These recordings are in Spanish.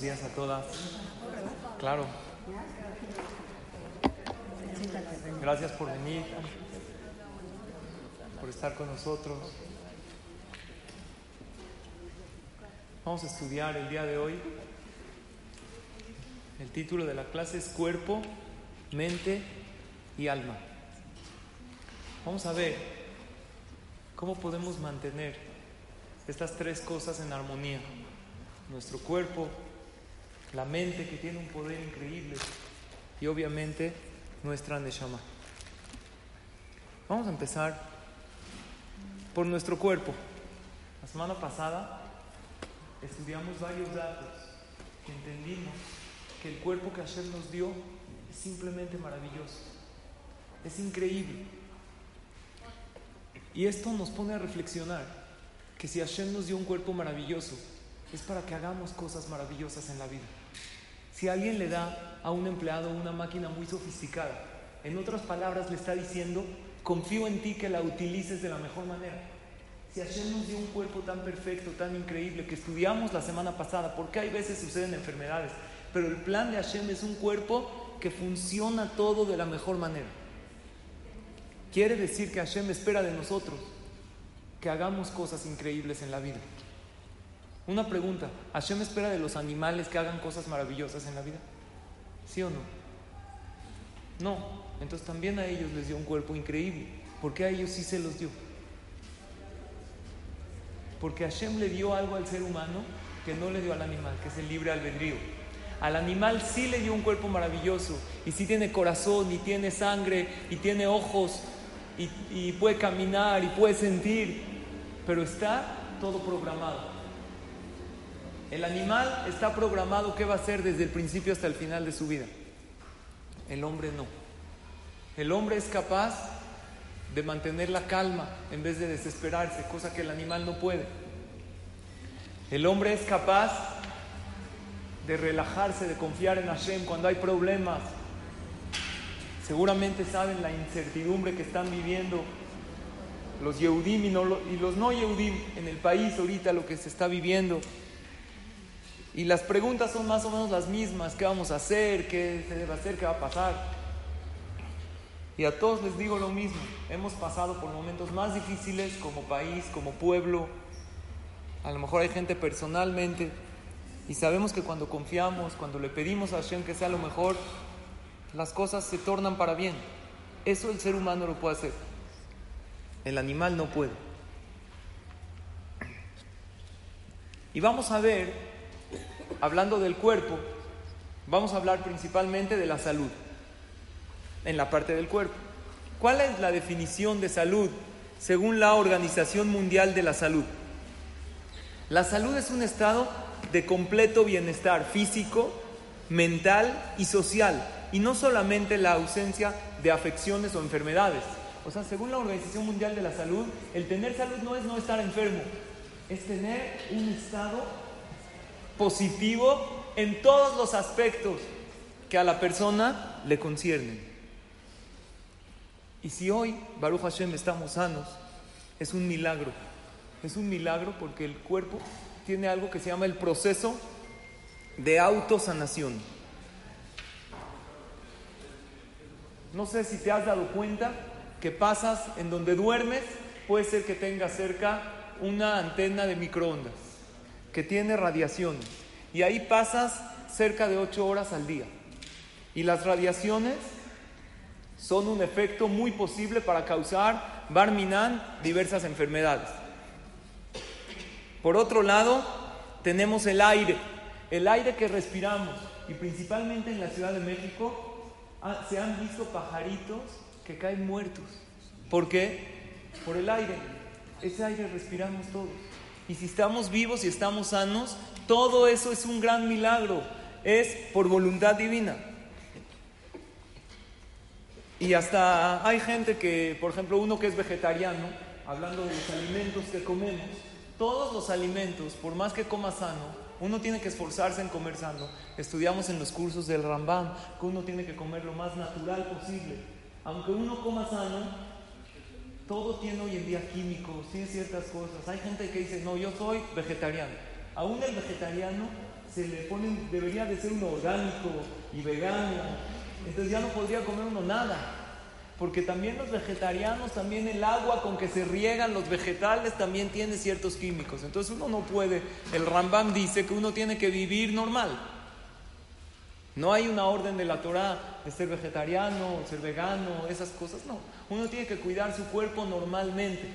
Buenos días a todas. Claro. Gracias por venir, por estar con nosotros. Vamos a estudiar el día de hoy. El título de la clase es Cuerpo, Mente y Alma. Vamos a ver cómo podemos mantener estas tres cosas en armonía. Nuestro cuerpo, la mente que tiene un poder increíble y obviamente nuestra Neshama. Vamos a empezar por nuestro cuerpo. La semana pasada estudiamos varios datos y entendimos que el cuerpo que Hashem nos dio es simplemente maravilloso. Es increíble. Y esto nos pone a reflexionar que si Hashem nos dio un cuerpo maravilloso, es para que hagamos cosas maravillosas en la vida. Si alguien le da a un empleado una máquina muy sofisticada, en otras palabras le está diciendo, confío en ti que la utilices de la mejor manera. Si Hashem nos dio un cuerpo tan perfecto, tan increíble, que estudiamos la semana pasada, porque hay veces suceden enfermedades, pero el plan de Hashem es un cuerpo que funciona todo de la mejor manera. Quiere decir que Hashem espera de nosotros que hagamos cosas increíbles en la vida. Una pregunta, ¿Hashem espera de los animales que hagan cosas maravillosas en la vida? ¿Sí o no? No, entonces también a ellos les dio un cuerpo increíble. ¿Por qué a ellos sí se los dio? Porque Hashem le dio algo al ser humano que no le dio al animal, que es el libre albedrío. Al animal sí le dio un cuerpo maravilloso y sí tiene corazón y tiene sangre y tiene ojos y, y puede caminar y puede sentir, pero está todo programado. El animal está programado qué va a hacer desde el principio hasta el final de su vida. El hombre no. El hombre es capaz de mantener la calma en vez de desesperarse, cosa que el animal no puede. El hombre es capaz de relajarse, de confiar en Hashem cuando hay problemas. Seguramente saben la incertidumbre que están viviendo los Yehudim y, los no Yehudim en el país ahorita, lo que se está viviendo. Y las preguntas son más o menos las mismas, ¿qué vamos a hacer? ¿Qué se debe hacer? ¿Qué va a pasar? Y a todos les digo lo mismo, hemos pasado por momentos más difíciles como país, como pueblo. A lo mejor hay gente personalmente y sabemos que cuando confiamos, cuando le pedimos a Hashem que sea lo mejor, las cosas se tornan para bien. Eso el ser humano lo puede hacer. El animal no puede. Y vamos a ver, hablando del cuerpo, vamos a hablar principalmente de la salud en la parte del cuerpo. ¿Cuál es la definición de salud según la Organización Mundial de la Salud? La salud es un estado de completo bienestar físico, mental y social, y no solamente la ausencia de afecciones o enfermedades. O sea, según la Organización Mundial de la Salud, el tener salud no es no estar enfermo, es tener un estado positivo en todos los aspectos que a la persona le conciernen. Y si hoy, Baruch Hashem, estamos sanos, es un milagro. Es un milagro porque el cuerpo tiene algo que se llama el proceso de autosanación. No sé si te has dado cuenta que pasas en donde duermes, puede ser que tengas cerca una antena de microondas que tiene radiación y ahí pasas cerca de 8 horas al día. Y las radiaciones son un efecto muy posible para causar, barminan, diversas enfermedades. Por otro lado, tenemos el aire, el aire que respiramos. Y principalmente en la Ciudad de México ah, se han visto pajaritos que caen muertos. ¿Por qué? Por el aire. Ese aire respiramos todos. Y si estamos vivos y estamos sanos, Todo eso es un gran milagro, es por voluntad divina. Y hasta hay gente que, por ejemplo, uno que es vegetariano, hablando de los alimentos que comemos, todos los alimentos, por más que coma sano, uno tiene que esforzarse en comer sano. Estudiamos en los cursos del Rambam que uno tiene que comer lo más natural posible. Aunque uno coma sano, todo tiene hoy en día químicos, tiene ciertas cosas. Hay gente que dice, no, yo soy vegetariano. Aún el vegetariano se le pone, debería de ser uno orgánico y vegano entonces ya no podría comer uno nada. Porque también los vegetarianos, también el agua con que se riegan los vegetales también tiene ciertos químicos. Entonces uno no puede, el Rambam dice que uno tiene que vivir normal. No hay una orden de la Torah de ser vegetariano, ser vegano, esas cosas, no. Uno tiene que cuidar su cuerpo normalmente.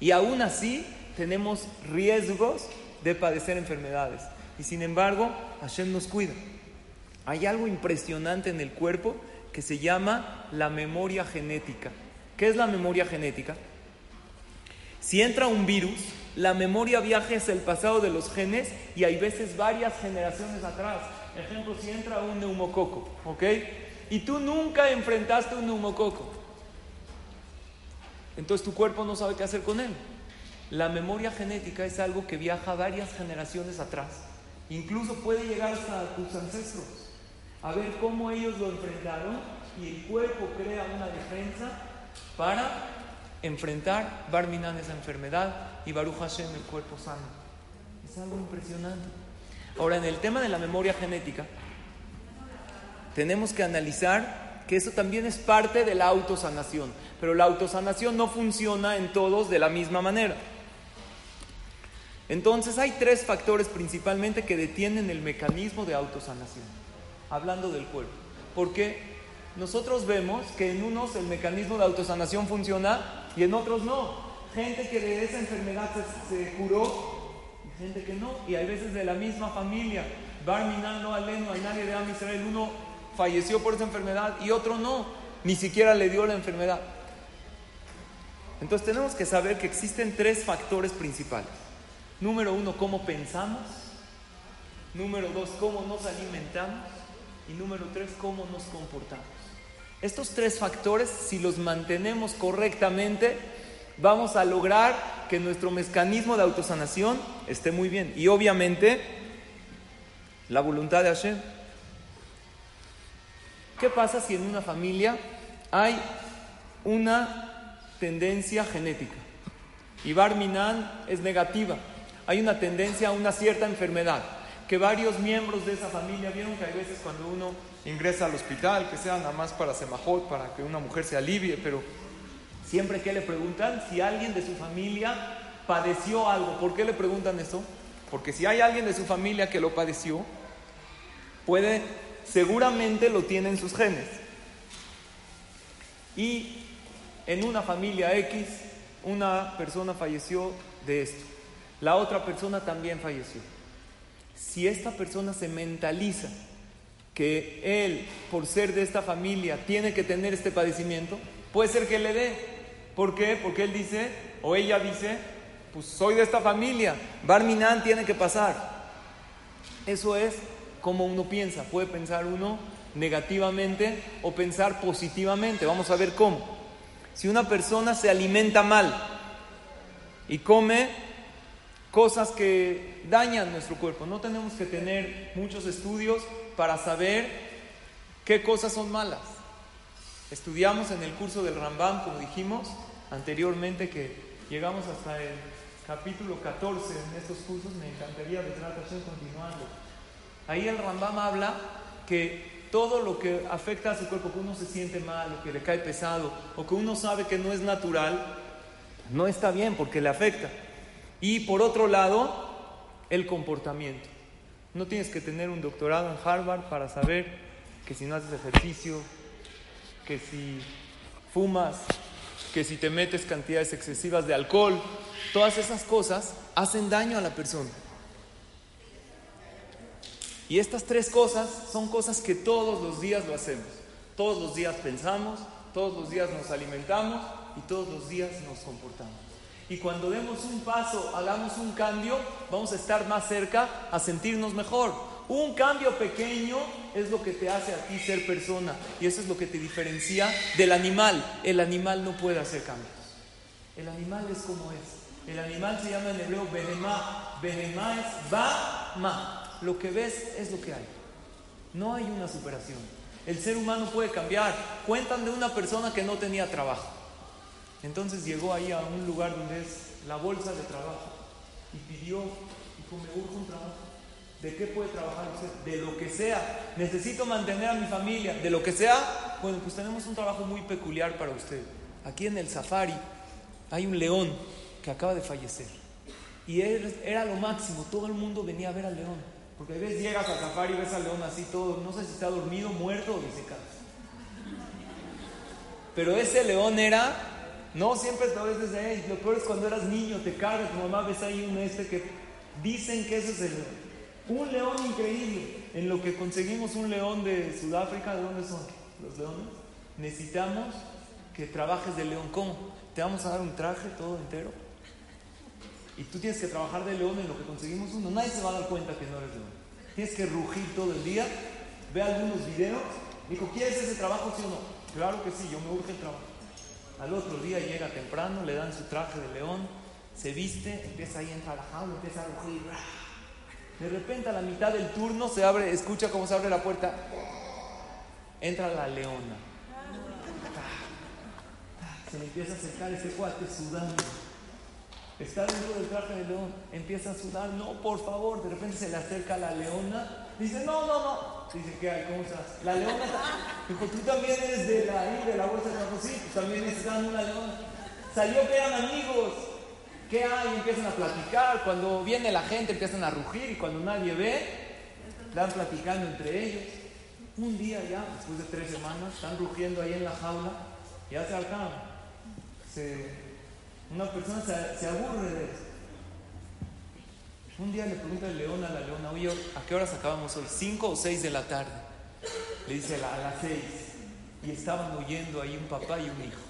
Y aún así tenemos riesgos de padecer enfermedades. Y sin embargo, Hashem nos cuida. Hay algo impresionante en el cuerpo que se llama la memoria genética. ¿Qué es la memoria genética? Si entra un virus, la memoria viaja hacia el pasado de los genes y hay veces varias generaciones atrás. Ejemplo, si entra un neumococo, ¿ok? Y tú nunca enfrentaste un neumococo. Entonces tu cuerpo no sabe qué hacer con él. La memoria genética es algo que viaja varias generaciones atrás. Incluso puede llegar hasta tus ancestros a ver cómo ellos lo enfrentaron y el cuerpo crea una defensa para enfrentar Barminan esa enfermedad y Baruch Hashem el cuerpo sano. Es algo impresionante. Ahora, en el tema de la memoria genética, tenemos que analizar que eso también es parte de la autosanación, pero la autosanación no funciona en todos de la misma manera. Entonces hay tres factores principalmente que detienen el mecanismo de autosanación hablando del cuerpo. Porque nosotros vemos que en unos el mecanismo de autosanación funciona y en otros no. Gente que de esa enfermedad se, curó y gente que no. Y hay veces de la misma familia. Barminan no aleno, a nadie de Am Israel. Uno falleció por esa enfermedad y otro no. Ni siquiera le dio la enfermedad. Entonces tenemos que saber que existen tres factores principales. Número uno, cómo pensamos. Número dos, cómo nos alimentamos. Y número tres, cómo nos comportamos. Estos tres factores, si los mantenemos correctamente, vamos a lograr que nuestro mecanismo de autosanación esté muy bien. Y obviamente, la voluntad de Hashem. ¿Qué pasa si en una familia hay una tendencia genética? Y Barminan es negativa. Hay una tendencia a una cierta enfermedad que varios miembros de esa familia vieron que hay veces cuando uno ingresa al hospital, que sea nada más para semajot, para que una mujer se alivie, pero siempre que le preguntan si alguien de su familia padeció algo. ¿Por qué le preguntan eso? Porque si hay alguien de su familia que lo padeció, puede, seguramente lo tiene en sus genes. Y en una familia X, una persona falleció de esto. La otra persona también falleció si esta persona se mentaliza que él, por ser de esta familia, tiene que tener este padecimiento, puede ser que le dé. ¿Por qué? Porque él dice, o ella dice, pues soy de esta familia, Barminan tiene que pasar. Eso es como uno piensa. Puede pensar uno negativamente o pensar positivamente. Vamos a ver cómo. Si una persona se alimenta mal y come cosas que dañan nuestro cuerpo. No tenemos que tener muchos estudios para saber qué cosas son malas. Estudiamos en el curso del Rambam, como dijimos anteriormente, que llegamos hasta el capítulo 14 en estos cursos. Me encantaría de continuando. Ahí el Rambam habla que todo lo que afecta a su cuerpo, que uno se siente mal, o que le cae pesado, o que uno sabe que no es natural, no está bien porque le afecta. Y por otro lado, el comportamiento. No tienes que tener un doctorado en Harvard para saber que si no haces ejercicio, que si fumas, que si te metes cantidades excesivas de alcohol, todas esas cosas hacen daño a la persona. Y estas tres cosas son cosas que todos los días lo hacemos. Todos los días pensamos, todos los días nos alimentamos y todos los días nos comportamos. Y cuando demos un paso, hagamos un cambio, vamos a estar más cerca a sentirnos mejor. Un cambio pequeño es lo que te hace a ti ser persona y eso es lo que te diferencia del animal. El animal no puede hacer cambios. El animal es como es. El animal se llama en hebreo benema. Benema es va, ma. Lo que ves es lo que hay. No hay una superación. El ser humano puede cambiar. Cuentan de una persona que no tenía trabajo. Entonces llegó ahí a un lugar donde es la bolsa de trabajo y pidió, dijo, me urge un trabajo. ¿De qué puede trabajar usted? De lo que sea. Necesito mantener a mi familia. De lo que sea. Bueno, pues tenemos un trabajo muy peculiar para usted. Aquí en el safari hay un león que acaba de fallecer. Y era lo máximo. Todo el mundo venía a ver al león. Porque a veces llegas al safari y ves al león así todo. No sé si está dormido, muerto o disecado. Pero ese león era no siempre te ves desde ahí. Lo peor es cuando eras niño, te cargas, tu mamá ves ahí un este que dicen que ese es el león. Un león increíble. En lo que conseguimos un león de Sudáfrica, ¿de dónde son los leones? Necesitamos que trabajes de león. ¿Cómo? Te vamos a dar un traje todo entero. Y tú tienes que trabajar de león en lo que conseguimos uno. Nadie se va a dar cuenta que no eres león. Tienes que rugir todo el día. Ve algunos videos. Dijo, ¿quieres ese trabajo, sí o no? Claro que sí, yo me urge el trabajo. Al otro día llega temprano, le dan su traje de león, se viste, empieza ahí, a jaula, empieza a rugir. De repente a la mitad del turno se abre, escucha cómo se abre la puerta. Entra la leona. Se le empieza a acercar ese cuate sudando. Está dentro del traje de león, empieza a sudar, no, por favor, de repente se le acerca la leona, dice, no, no, no. Dice, ¿qué hay? ¿Cómo estás? La leona Dijo, tú también eres de la, de la bolsa de trabajo, sí, también necesitan una leona. Salió que eran amigos. ¿Qué hay? Empiezan a platicar. Cuando viene la gente empiezan a rugir y cuando nadie ve, están platicando entre ellos. Un día ya, después de tres semanas, están rugiendo ahí en la jaula, ya se alcanzan. una persona se, aburre de eso. Un día le pregunta el león a la leona, oye, ¿a qué horas acabamos hoy? ¿Cinco o seis de la tarde? Le dice a las seis. Y estaban oyendo ahí un papá y un hijo.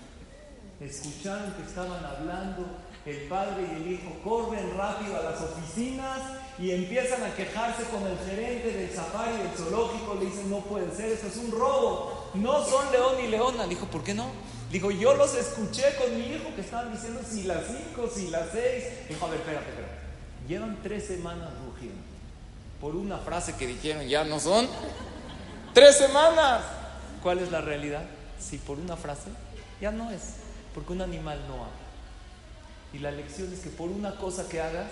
Escucharon que estaban hablando el padre y el hijo corren rápido a las oficinas y empiezan a quejarse con el gerente del safari del zoológico. Le dicen, no puede ser, esto es un robo. No son león ni leona. Dijo, ¿por qué no? Dijo, yo los escuché con mi hijo que estaban diciendo si las cinco, si las seis. Dijo, a ver, espérate, espérate. Llevan tres semanas rugiendo. Por una frase que dijeron, ya no son. Tres semanas. ¿Cuál es la realidad? Si por una frase, ya no es. Porque un animal no habla. Y la lección es que por una cosa que hagas,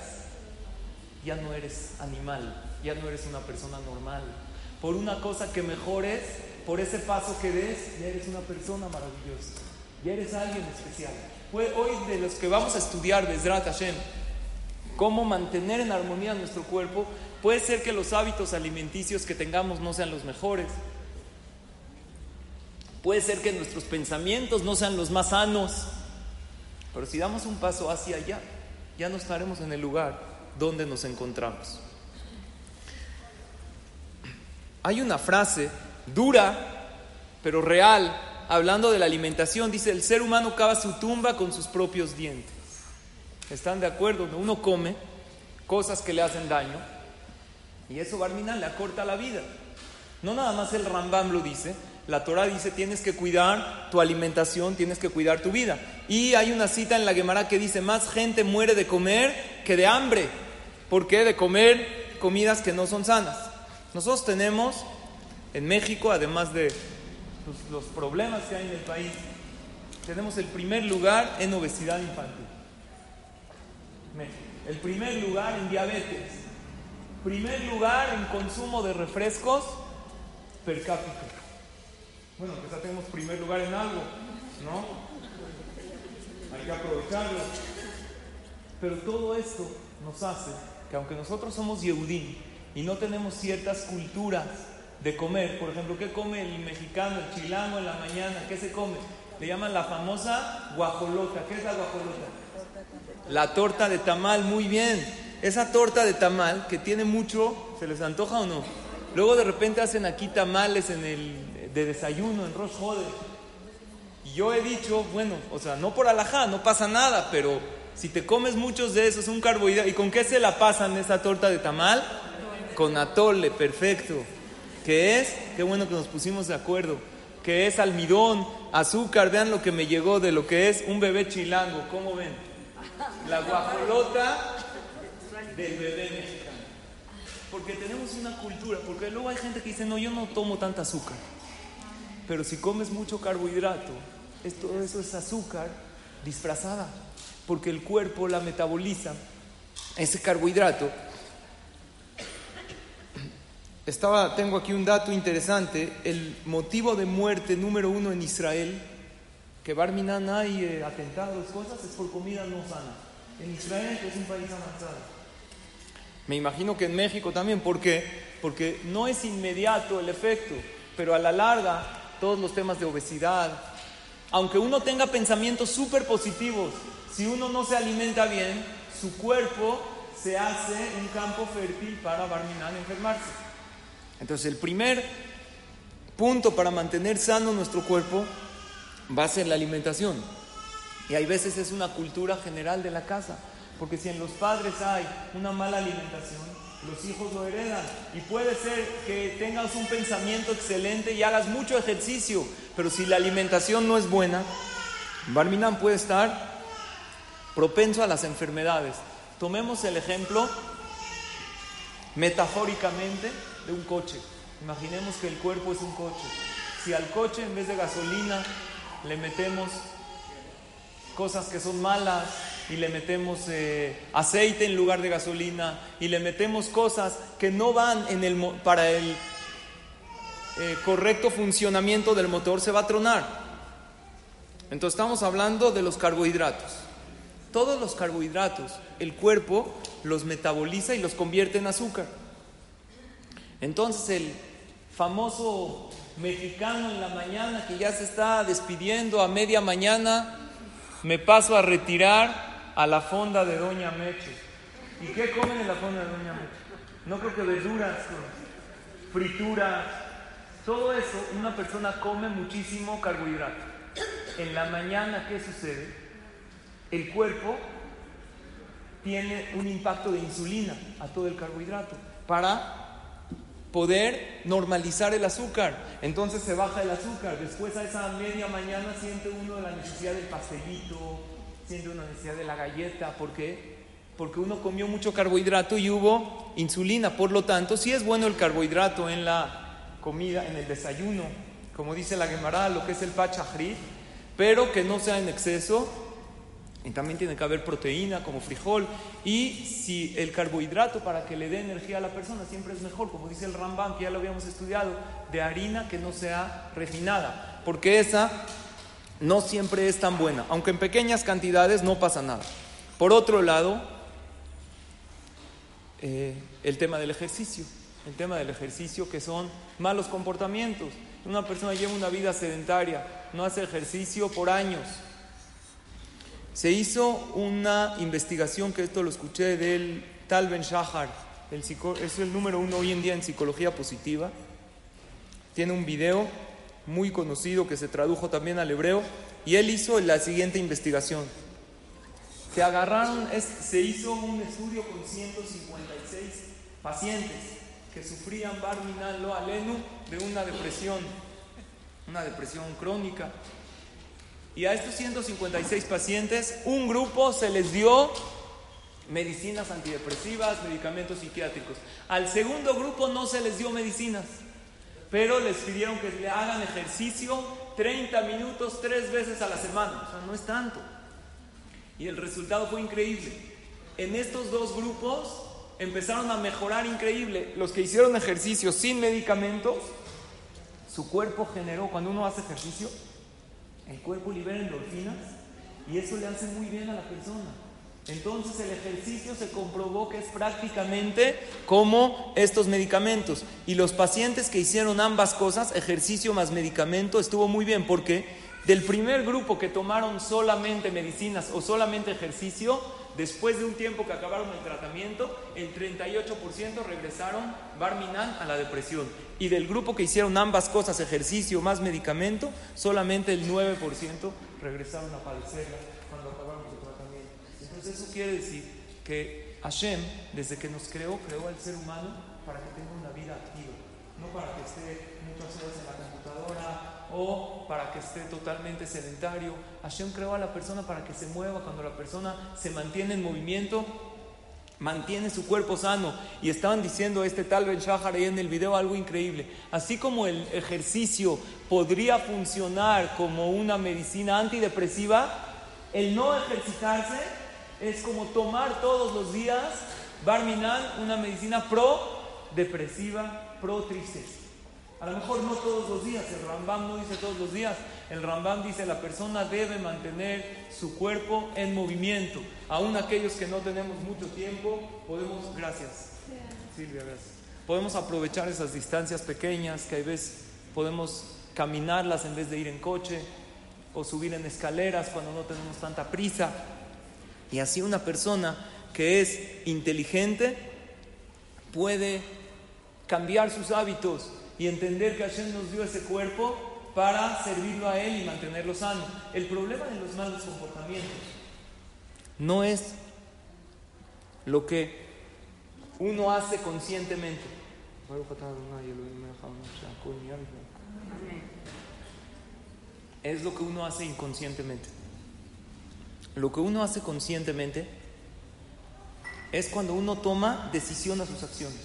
ya no eres animal, ya no eres una persona normal. Por una cosa que mejores, por ese paso que des, ya eres una persona maravillosa. Ya eres alguien especial. Hoy de los que vamos a estudiar, Besrat Hashem, cómo mantener en armonía nuestro cuerpo, puede ser que los hábitos alimenticios que tengamos no sean los mejores. Puede ser que nuestros pensamientos no sean los más sanos. Pero si damos un paso hacia allá, ya no estaremos en el lugar donde nos encontramos. Hay una frase dura, pero real, hablando de la alimentación. Dice, el ser humano cava su tumba con sus propios dientes. ¿Están de acuerdo? Uno come cosas que le hacen daño y eso, Barmina, le acorta la vida. No nada más el Rambam lo dice, la Torah dice tienes que cuidar tu alimentación, tienes que cuidar tu vida. Y hay una cita en la Gemara que dice, más gente muere de comer que de hambre. ¿Por qué? De comer comidas que no son sanas. Nosotros tenemos en México, además de los, problemas que hay en el país, tenemos el primer lugar en obesidad infantil. El primer lugar en diabetes. Primer lugar en consumo de refrescos per cápita. Bueno, quizá tenemos primer lugar en algo, ¿no? Hay que aprovecharlo. Pero todo esto nos hace que aunque nosotros somos Yehudim y no tenemos ciertas culturas de comer, por ejemplo, ¿qué come el mexicano, el chilango en la mañana? ¿Qué se come? Le llaman la famosa guajolota. ¿Qué es la guajolota? La torta de tamal, muy bien. Esa torta de tamal que tiene mucho, ¿se les antoja o no? Luego de repente hacen aquí tamales en el de desayuno en Rosh Hodeh. Y yo he dicho, bueno, o sea, no por alajá, no pasa nada, pero Si te comes muchos de esos, un carbohidrato. ¿Y con qué se la pasan esa torta de tamal? Con atole, perfecto. ¿Qué es? Qué bueno que nos pusimos de acuerdo. Que es almidón, azúcar. Vean lo que me llegó de lo que es un bebé chilango. ¿Cómo ven? La guajolota del bebé mexicano. Porque tenemos una cultura. Porque luego hay gente que dice, no, yo no tomo tanta azúcar. Pero si comes mucho carbohidrato, todo eso es azúcar disfrazada, porque el cuerpo la metaboliza, ese carbohidrato. Estaba, tengo aquí un dato interesante, el motivo de muerte número uno en Israel, que Barminan hay eh, atentados, cosas, es por comida no sana. En Israel, que es un país avanzado. Me imagino que en México también, ¿por qué? Porque no es inmediato el efecto, pero a la larga todos los temas de obesidad, aunque uno tenga pensamientos súper positivos, si uno no se alimenta bien, su cuerpo se hace un campo fértil para Barminan enfermarse. Entonces el primer punto para mantener sano nuestro cuerpo va a ser la alimentación. Y hay veces es una cultura general de la casa, porque si en los padres hay una mala alimentación, los hijos lo heredan. Y puede ser que tengas un pensamiento excelente y hagas mucho ejercicio, pero si la alimentación no es buena, Barminan puede estar propenso a las enfermedades. Tomemos el ejemplo metafóricamente de un coche. Imaginemos que el cuerpo es un coche. Si al coche en vez de gasolina le metemos cosas que son malas, y le metemos eh, aceite en lugar de gasolina y le metemos cosas que no van en el, para el eh, correcto funcionamiento del motor, se va a tronar. Entonces estamos hablando de los carbohidratos. Todos los carbohidratos, el cuerpo los metaboliza y los convierte en azúcar. Entonces el famoso mexicano en la mañana que ya se está despidiendo a media mañana, me paso a retirar a la fonda de Doña Meche. ¿Y qué comen en la fonda de Doña Meche? No creo que verduras, frituras, todo eso, una persona come muchísimo carbohidrato. En la mañana, ¿qué sucede? El cuerpo tiene un impacto de insulina a todo el carbohidrato para poder normalizar el azúcar. Entonces se baja el azúcar. Después a esa media mañana siente uno la necesidad del pastelito, una necesidad de la galleta. ¿Por qué? Porque uno comió mucho carbohidrato y hubo insulina. Por lo tanto, sí es bueno el carbohidrato en la comida, en el desayuno, como dice la Gemara, lo que es el pachajrit, pero que no sea en exceso. Y también tiene que haber proteína como frijol. Y si el carbohidrato para que le dé energía a la persona siempre es mejor, como dice el Rambam, que ya lo habíamos estudiado, de harina que no sea refinada. Porque esa no siempre es tan buena, aunque en pequeñas cantidades no pasa nada. Por otro lado, eh, el tema del ejercicio, el tema del ejercicio que son malos comportamientos. Una persona lleva una vida sedentaria, no hace ejercicio por años. Se hizo una investigación, que esto lo escuché del Tal Ben Shahar, es el número uno hoy en día en psicología positiva. Tiene un video muy conocido que se tradujo también al hebreo, y él hizo la siguiente investigación. Se agarraron, se hizo un estudio con 156 pacientes que sufrían Barminal lo alenu de una depresión, una depresión crónica. Y a estos 156 pacientes, un grupo se les dio medicinas antidepresivas, medicamentos psiquiátricos. Al segundo grupo no se les dio medicinas pero les pidieron que le hagan ejercicio 30 minutos tres veces a la semana, o sea, no es tanto. Y el resultado fue increíble. En estos dos grupos empezaron a mejorar increíble. Los que hicieron ejercicio sin medicamentos, su cuerpo generó, cuando uno hace ejercicio, el cuerpo libera endorfinas y eso le hace muy bien a la persona. Entonces el ejercicio se comprobó que es prácticamente como estos medicamentos. Y los pacientes que hicieron ambas cosas, ejercicio más medicamento, estuvo muy bien porque del primer grupo que tomaron solamente medicinas o solamente ejercicio, después de un tiempo que acabaron el tratamiento, el 38% regresaron a la depresión. Y del grupo que hicieron ambas cosas, ejercicio más medicamento, solamente el 9% regresaron a padecerla Entonces eso quiere decir que Hashem, desde que nos creó, creó al ser humano para que tenga una vida activa, no para que esté muchas horas en la computadora o para que esté totalmente sedentario. Hashem creó a la persona para que se mueva. Cuando la persona se mantiene en movimiento, mantiene su cuerpo sano. Y estaban diciendo este tal Ben Shahar ahí en el video algo increíble. Así como el ejercicio podría funcionar como una medicina antidepresiva, el no ejercitarse es como tomar todos los días Barminan, una medicina pro depresiva, pro tristeza. A lo mejor no todos los días, el Rambam no dice todos los días, el Rambam dice la persona debe mantener su cuerpo en movimiento. Aún aquellos que no tenemos mucho tiempo, podemos, gracias, Silvia, gracias. Podemos aprovechar esas distancias pequeñas que a veces podemos caminarlas en vez de ir en coche o subir en escaleras cuando no tenemos tanta prisa. Y así una persona que es inteligente puede cambiar sus hábitos y entender que Hashem nos dio ese cuerpo para servirlo a Él y mantenerlo sano. El problema de los malos comportamientos no es lo que uno hace conscientemente. Es lo que uno hace inconscientemente. Lo que uno hace conscientemente es cuando uno toma decisión a sus acciones,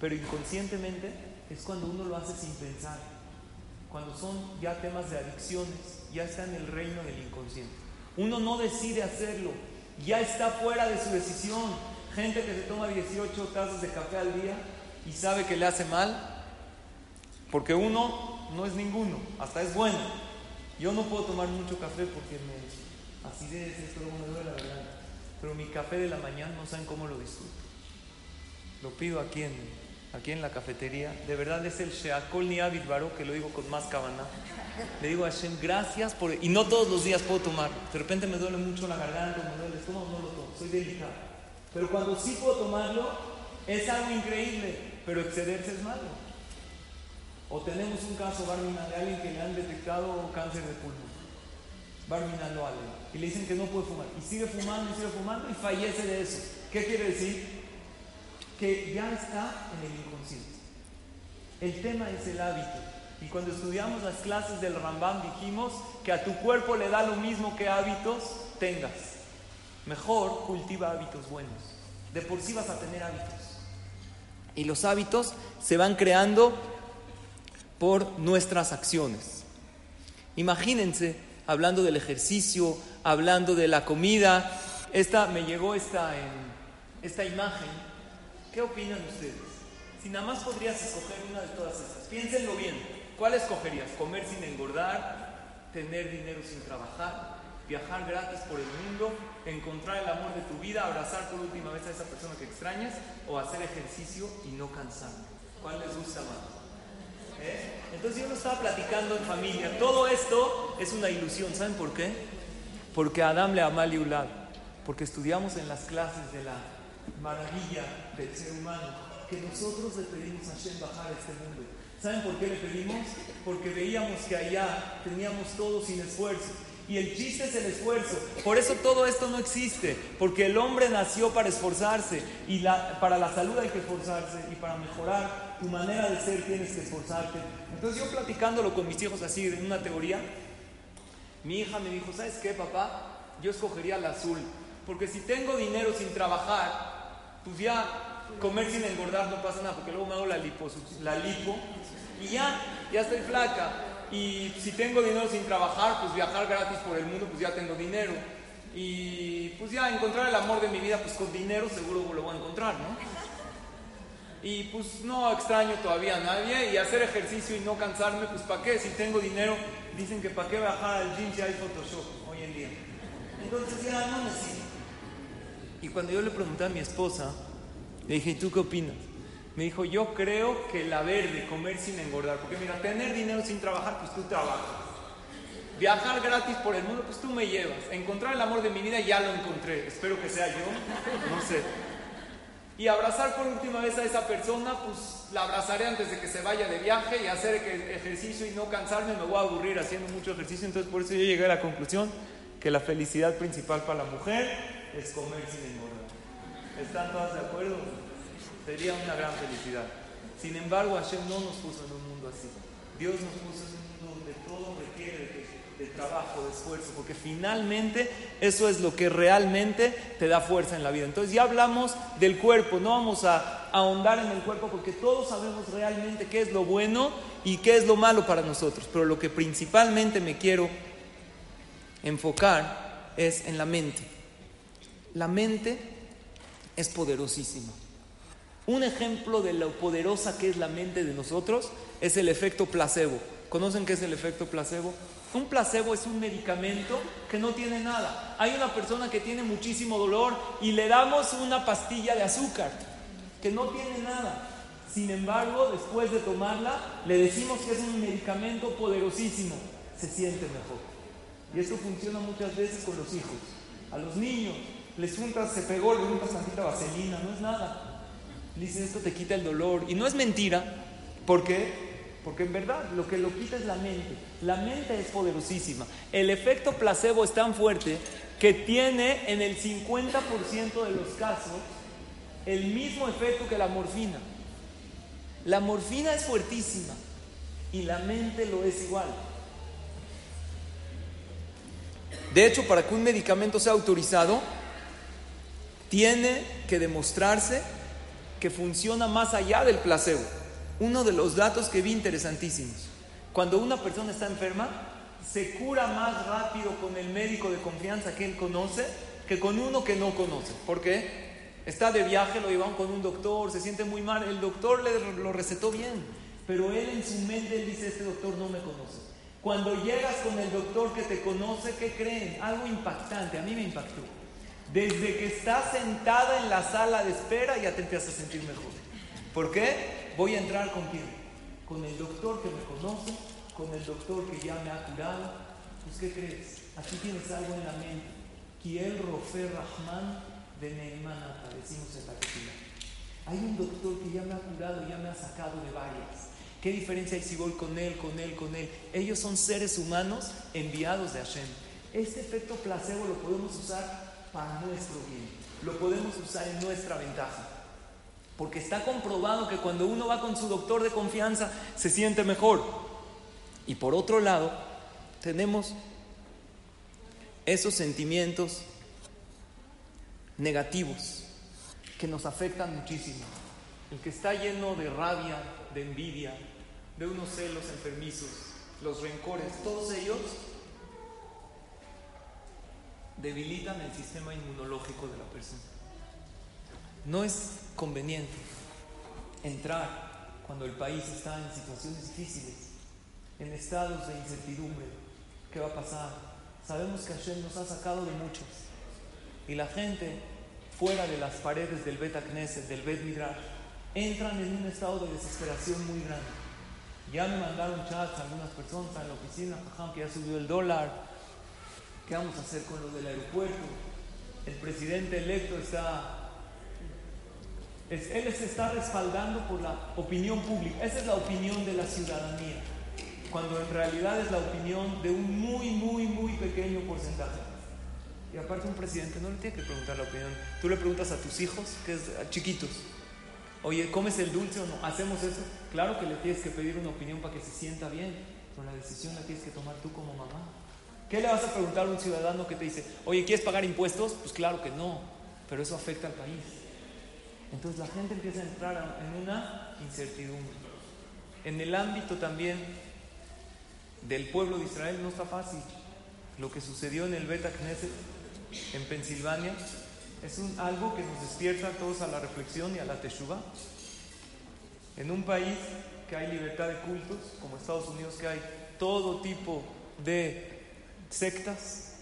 pero inconscientemente es cuando uno lo hace sin pensar, cuando son ya temas de adicciones, ya está en el reino del inconsciente. Uno no decide hacerlo, ya está fuera de su decisión. Gente que se toma 18 tazas de café al día y sabe que le hace mal, porque uno no es ninguno, hasta es bueno. Yo no puedo tomar mucho café porque me acidez, esto luego me duele la verdad. Pero mi café de la mañana no saben cómo lo disfruto. Lo pido aquí en aquí en la cafetería, de verdad es el Sheakol Niavid Baro, que lo digo con más cabana. Le digo a Hashem, gracias por. Y no todos los días puedo tomar. De repente me duele mucho la garganta, me duele el estómago, no lo tomo, soy delicado. Pero cuando sí puedo tomarlo, es algo increíble, pero excederse es malo. O tenemos un caso, Barmina, de alguien que le han detectado cáncer de pulmón. Barmina lo Y le dicen que no puede fumar. Y sigue fumando y sigue fumando y fallece de eso. ¿Qué quiere decir? que ya está en el inconsciente. El tema es el hábito. Y cuando estudiamos las clases del Rambam dijimos que a tu cuerpo le da lo mismo que hábitos tengas. Mejor cultiva hábitos buenos. De por sí vas a tener hábitos. Y los hábitos se van creando por nuestras acciones. Imagínense, hablando del ejercicio, hablando de la comida, esta me llegó esta, esta imagen ¿Qué opinan ustedes? Si nada más podrías escoger una de todas estas, piénsenlo bien. ¿Cuál escogerías? ¿Comer sin engordar? ¿Tener dinero sin trabajar? ¿Viajar gratis por el mundo? ¿Encontrar el amor de tu vida? ¿Abrazar por última vez a esa persona que extrañas? ¿O hacer ejercicio y no cansar? ¿Cuál les gusta más? ¿Eh? Entonces yo lo estaba platicando en familia. Todo esto es una ilusión. ¿Saben por qué? Porque Adam le ama Ulad. Porque estudiamos en las clases de la maravilla del ser humano, que nosotros le pedimos a Hashem bajar este mundo. ¿Saben por qué le pedimos? Porque veíamos que allá teníamos todo sin esfuerzo. Y el chiste es el esfuerzo. Por eso todo esto no existe. Porque el hombre nació para esforzarse. Y la, para la salud hay que esforzarse. Y para mejorar tu manera de ser tienes que esforzarte. Entonces yo platicándolo con mis hijos así, en una teoría, mi hija me dijo, ¿sabes qué, papá? Yo escogería el azul. Porque si tengo dinero sin trabajar, pues ya comer sin engordar no pasa nada, porque luego me hago la lipo, la lipo y ya, ya estoy flaca. Y si tengo dinero sin trabajar, pues viajar gratis por el mundo, pues ya tengo dinero. Y pues ya encontrar el amor de mi vida, pues con dinero seguro lo voy a encontrar, ¿no? Y pues no extraño todavía a nadie y hacer ejercicio y no cansarme, pues ¿para qué? Si tengo dinero, dicen que ¿para qué bajar al gym si hay Photoshop hoy en día? Entonces ya no necesito. Y cuando yo le pregunté a mi esposa, le dije, ¿y tú qué opinas? Me dijo, yo creo que la verde, comer sin engordar, porque mira, tener dinero sin trabajar, pues tú trabajas. Viajar gratis por el mundo, pues tú me llevas. Encontrar el amor de mi vida, ya lo encontré. Espero que sea yo, no sé. Y abrazar por última vez a esa persona, pues la abrazaré antes de que se vaya de viaje y hacer ejercicio y no cansarme, me voy a aburrir haciendo mucho ejercicio. Entonces por eso yo llegué a la conclusión que la felicidad principal para la mujer es comer sin engordar. ¿Están todas de acuerdo? Sería una gran felicidad. Sin embargo, Hashem no nos puso en un mundo así. Dios nos puso en un mundo donde todo requiere de, trabajo, de esfuerzo, porque finalmente eso es lo que realmente te da fuerza en la vida. Entonces ya hablamos del cuerpo, no vamos a ahondar en el cuerpo porque todos sabemos realmente qué es lo bueno y qué es lo malo para nosotros. Pero lo que principalmente me quiero enfocar es en la mente. La mente es poderosísima. Un ejemplo de lo poderosa que es la mente de nosotros es el efecto placebo. ¿Conocen qué es el efecto placebo? Un placebo es un medicamento que no tiene nada. Hay una persona que tiene muchísimo dolor y le damos una pastilla de azúcar que no tiene nada. Sin embargo, después de tomarla, le decimos que es un medicamento poderosísimo. Se siente mejor. Y esto funciona muchas veces con los hijos. A los niños les juntas, se pegó, le juntas tantita vaselina, no es nada. Dice, esto te quita el dolor. Y no es mentira. ¿Por qué? Porque en verdad lo que lo quita es la mente. La mente es poderosísima. El efecto placebo es tan fuerte que tiene en el 50% de los casos el mismo efecto que la morfina. La morfina es fuertísima y la mente lo es igual. De hecho, para que un medicamento sea autorizado, tiene que demostrarse que funciona más allá del placebo. Uno de los datos que vi interesantísimos. Cuando una persona está enferma, se cura más rápido con el médico de confianza que él conoce que con uno que no conoce. ¿Por qué? Está de viaje, lo llevan con un doctor, se siente muy mal, el doctor le lo recetó bien, pero él en su mente dice, este doctor no me conoce. Cuando llegas con el doctor que te conoce, ¿qué creen? Algo impactante, a mí me impactó. Desde que estás sentada en la sala de espera ya te empiezas a sentir mejor. ¿Por qué? Voy a entrar con quién? Con el doctor que me conoce, con el doctor que ya me ha curado. Pues ¿qué crees? Aquí tienes algo en la mente. Kiel Rofer Rahman de Neymanata, decimos en cocina. Hay un doctor que ya me ha curado, ya me ha sacado de varias. ¿Qué diferencia hay si voy con él, con él, con él? Ellos son seres humanos enviados de Hashem. Este efecto placebo lo podemos usar para nuestro bien. Lo podemos usar en nuestra ventaja. Porque está comprobado que cuando uno va con su doctor de confianza se siente mejor. Y por otro lado, tenemos esos sentimientos negativos que nos afectan muchísimo. El que está lleno de rabia, de envidia, de unos celos enfermizos, los rencores, todos ellos debilitan el sistema inmunológico de la persona. No es conveniente entrar cuando el país está en situaciones difíciles, en estados de incertidumbre. ¿Qué va a pasar? Sabemos que Hashem nos ha sacado de muchos y la gente fuera de las paredes del Bet Knesset, del Bet Midrash, entran en un estado de desesperación muy grande. Ya me mandaron chats a algunas personas en la oficina, que ya subió el dólar, ¿Qué vamos a hacer con lo del aeropuerto? El presidente electo está... él se está respaldando por la opinión pública. Esa es la opinión de la ciudadanía. Cuando en realidad es la opinión de un muy, muy, muy pequeño porcentaje. Y aparte un presidente no le tiene que preguntar la opinión. Tú le preguntas a tus hijos, que es chiquitos, oye, ¿comes el dulce o no? ¿Hacemos eso? Claro que le tienes que pedir una opinión para que se sienta bien, pero la decisión la tienes que tomar tú como mamá. ¿Qué le vas a preguntar a un ciudadano que te dice, oye, ¿quieres pagar impuestos? Pues claro que no, pero eso afecta al país. Entonces la gente empieza a entrar en una incertidumbre. En el ámbito también del pueblo de Israel no está fácil. Lo que sucedió en el Beta Knesset en Pensilvania es algo que nos despierta a todos a la reflexión y a la teshuva. En un país que hay libertad de cultos, como Estados Unidos, que hay todo tipo de sectas,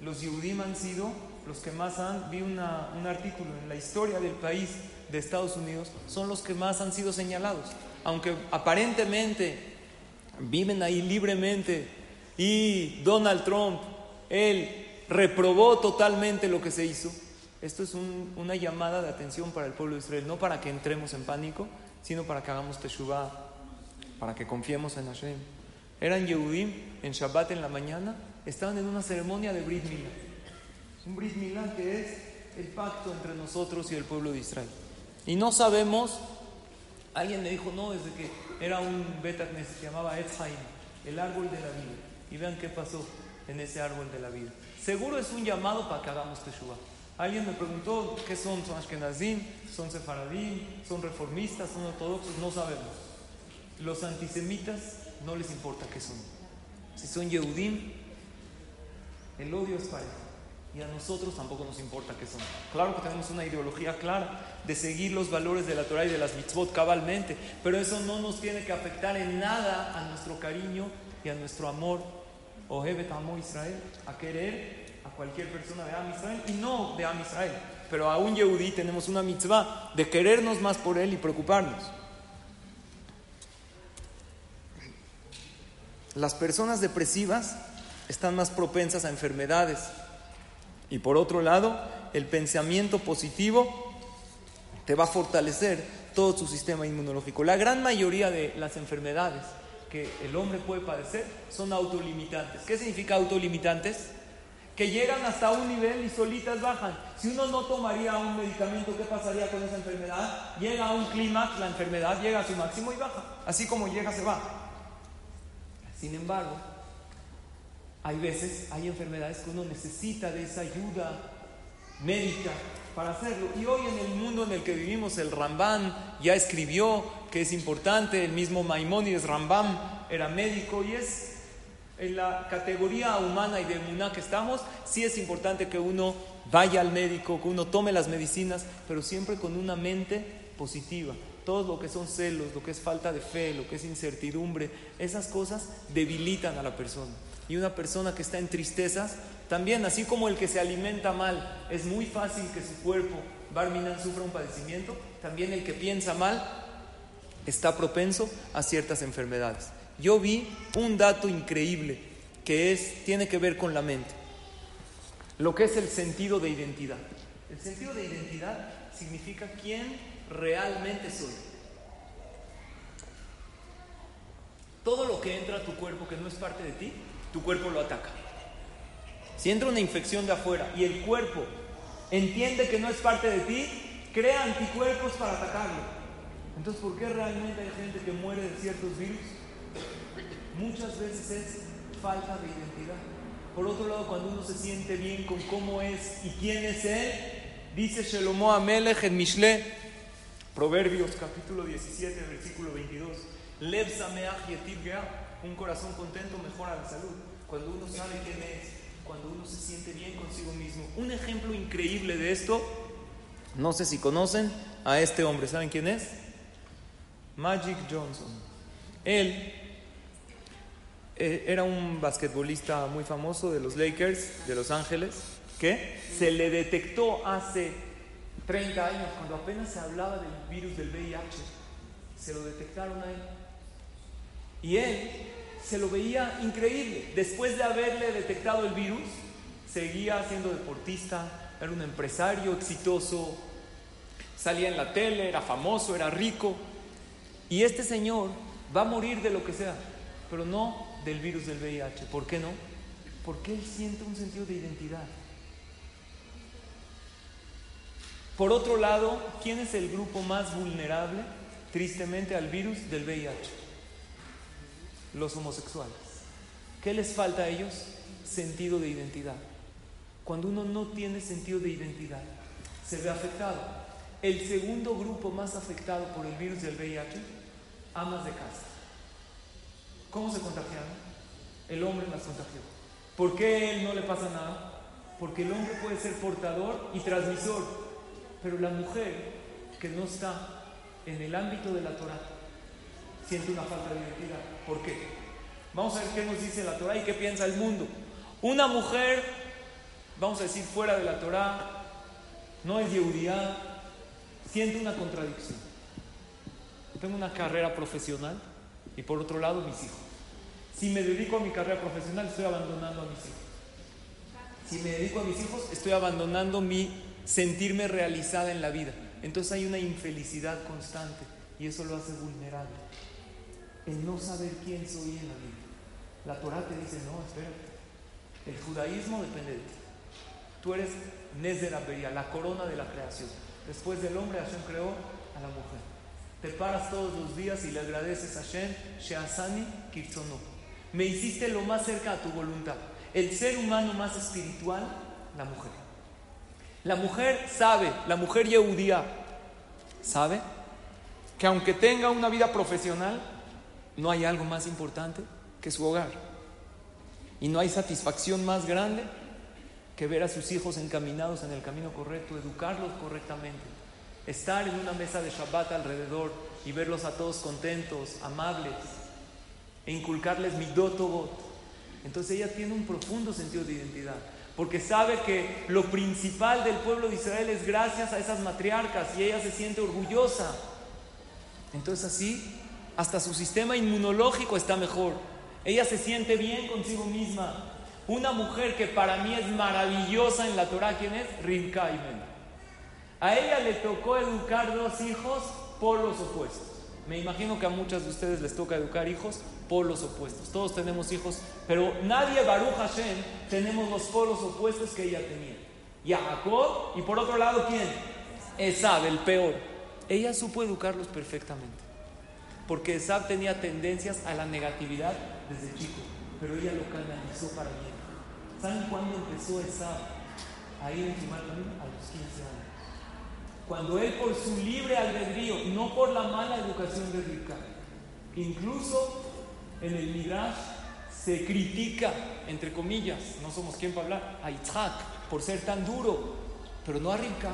los Yehudim han sido los que más han, vi un artículo en la historia del país de Estados Unidos, son los que más han sido señalados. Aunque aparentemente viven ahí libremente y Donald Trump, él reprobó totalmente lo que se hizo. Esto es una llamada de atención para el pueblo de Israel, no para que entremos en pánico, sino para que hagamos teshuvah, para que confiemos en Hashem. Eran Yehudim en Shabbat en la mañana, estaban en una ceremonia de Brit Mila. Un Brit Milá que es el pacto entre nosotros y el pueblo de Israel. Y no sabemos, alguien me dijo, no, desde que era un Betacnes, se llamaba Etzhaim, el árbol de la vida. Y vean qué pasó en ese árbol de la vida. Seguro es un llamado para que hagamos Teshuvah. Alguien me preguntó qué son, son Ashkenazim, son Sefaradim, son reformistas, son ortodoxos, no sabemos. Los antisemitas no les importa qué son. Si son Yehudim, el odio es parejo. Y a nosotros tampoco nos importa qué son. Claro que tenemos una ideología clara de seguir los valores de la Torah y de las mitzvot cabalmente, pero eso no nos tiene que afectar en nada a nuestro cariño y a nuestro amor. Ohebet amo Israel, a querer a cualquier persona de Am Israel y no de Am Israel. Pero a un Yehudí tenemos una mitzvah de querernos más por él y preocuparnos. Las personas depresivas están más propensas a enfermedades. Y por otro lado, el pensamiento positivo te va a fortalecer todo tu sistema inmunológico. La gran mayoría de las enfermedades que el hombre puede padecer son autolimitantes. ¿Qué significa autolimitantes? Que llegan hasta un nivel y solitas bajan. Si uno no tomaría un medicamento, ¿qué pasaría con esa enfermedad? Llega a un clímax, la enfermedad llega a su máximo y baja. Así como llega, se va. Sin embargo, hay veces, hay enfermedades que uno necesita de esa ayuda médica para hacerlo. Y hoy en el mundo en el que vivimos, el Rambam ya escribió que es importante, el mismo Maimónides Rambam era médico y es en la categoría humana y de muná que estamos, sí es importante que uno vaya al médico, que uno tome las medicinas, pero siempre con una mente positiva. Todo lo que son celos, lo que es falta de fe, lo que es incertidumbre, esas cosas debilitan a la persona. Y una persona que está en tristezas, también así como el que se alimenta mal, es muy fácil que su cuerpo, Barminan, sufra un padecimiento, también el que piensa mal está propenso a ciertas enfermedades. Yo vi un dato increíble que es, tiene que ver con la mente, lo que es el sentido de identidad. El sentido de identidad significa quién realmente soy. Todo lo que entra a tu cuerpo que no es parte de ti, tu cuerpo lo ataca. Si entra una infección de afuera y el cuerpo entiende que no es parte de ti, crea anticuerpos para atacarlo. Entonces, ¿por qué realmente hay gente que muere de ciertos virus? Muchas veces es falta de identidad. Por otro lado, cuando uno se siente bien con cómo es y quién es él, dice Shelomo Amelech en Mishle, Proverbios capítulo 17, versículo 22, Lev Sameach un corazón contento mejora la salud. Cuando uno sabe quién es, cuando uno se siente bien consigo mismo. Un ejemplo increíble de esto, no sé si conocen a este hombre, ¿saben quién es? Magic Johnson. Él eh, era un basquetbolista muy famoso de los Lakers de Los Ángeles, que se le detectó hace 30 años, cuando apenas se hablaba del virus del VIH. Se lo detectaron a. Y él se lo veía increíble. Después de haberle detectado el virus, seguía siendo deportista, era un empresario exitoso, salía en la tele, era famoso, era rico. Y este señor va a morir de lo que sea, pero no del virus del VIH. ¿Por qué no? Porque él siente un sentido de identidad. Por otro lado, ¿quién es el grupo más vulnerable, tristemente, al virus del VIH? Los homosexuales. ¿Qué les falta a ellos? Sentido de identidad. Cuando uno no tiene sentido de identidad, se ve afectado. El segundo grupo más afectado por el virus del VIH, amas de casa. ¿Cómo se contagiaron? El hombre las contagió. ¿Por qué él no le pasa nada? Porque el hombre puede ser portador y transmisor, pero la mujer que no está en el ámbito de la Torah siente una falta de identidad. ¿Por qué? Vamos a ver qué nos dice la Torah y qué piensa el mundo. Una mujer, vamos a decir, fuera de la Torah, no es Yehudía, siente una contradicción. Tengo una carrera profesional y por otro lado mis hijos. Si me dedico a mi carrera profesional, estoy abandonando a mis hijos. Si me dedico a mis hijos, estoy abandonando mi sentirme realizada en la vida. Entonces hay una infelicidad constante y eso lo hace vulnerable el no saber quién soy en la vida. La Torah te dice, no, espérate. El judaísmo depende de ti. Tú eres Nezera la corona de la creación. Después del hombre, Hashem creó a la mujer. Te paras todos los días y le agradeces a Hashem, Sheasani Kirtzono. Me hiciste lo más cerca a tu voluntad. El ser humano más espiritual, la mujer. La mujer sabe, la mujer Yehudía sabe que aunque tenga una vida profesional, no hay algo más importante que su hogar. Y no hay satisfacción más grande que ver a sus hijos encaminados en el camino correcto, educarlos correctamente, estar en una mesa de Shabbat alrededor y verlos a todos contentos, amables, e inculcarles mi dotogot. Entonces ella tiene un profundo sentido de identidad, porque sabe que lo principal del pueblo de Israel es gracias a esas matriarcas y ella se siente orgullosa. Entonces así, hasta su sistema inmunológico está mejor. Ella se siente bien consigo misma. Una mujer que para mí es maravillosa en la Torah, ¿quién es? Rivka A ella le tocó educar dos hijos por los opuestos. Me imagino que a muchas de ustedes les toca educar hijos por los opuestos. Todos tenemos hijos, pero nadie, Baruch Hashem, tenemos los polos opuestos que ella tenía. Jacob, y por otro lado, ¿quién? Esab, el peor. Ella supo educarlos perfectamente. Porque Esab tenía tendencias a la negatividad desde chico, pero ella lo canalizó para bien. ¿Saben cuándo empezó Esab a ir en? A los 15 años. Cuando él por su libre albedrío, no por la mala educación de Rivka, incluso en el Midrash se critica, entre comillas, no somos quien para hablar, a Yitzhak por ser tan duro, pero no a Rivka.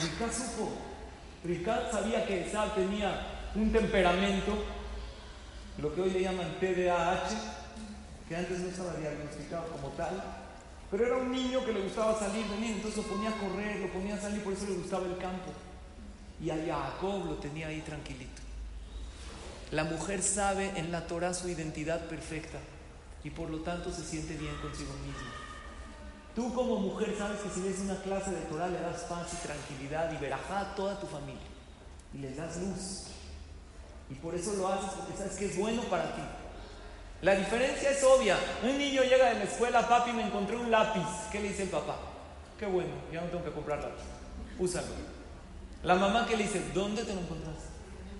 Rivka supo. Rivka sabía que Esab tenía un temperamento, lo que hoy le llaman TDAH, que antes no estaba diagnosticado como tal, pero era un niño que le gustaba salir, venir, entonces lo ponía a correr, lo ponía a salir, por eso le gustaba el campo. Y a Jacob lo tenía ahí tranquilito. La mujer sabe en la Torah su identidad perfecta y por lo tanto se siente bien consigo misma. Tú como mujer sabes que si ves una clase de Torah le das paz y tranquilidad y verajá a toda tu familia y les das luz. Y por eso lo haces porque sabes que es bueno para ti. La diferencia es obvia. Un niño llega de la escuela, papi, me encontré un lápiz. ¿Qué le dice el papá? Qué bueno, ya no tengo que comprar lápiz. Úsalo. La mamá, ¿qué le dice? ¿Dónde te lo encontraste?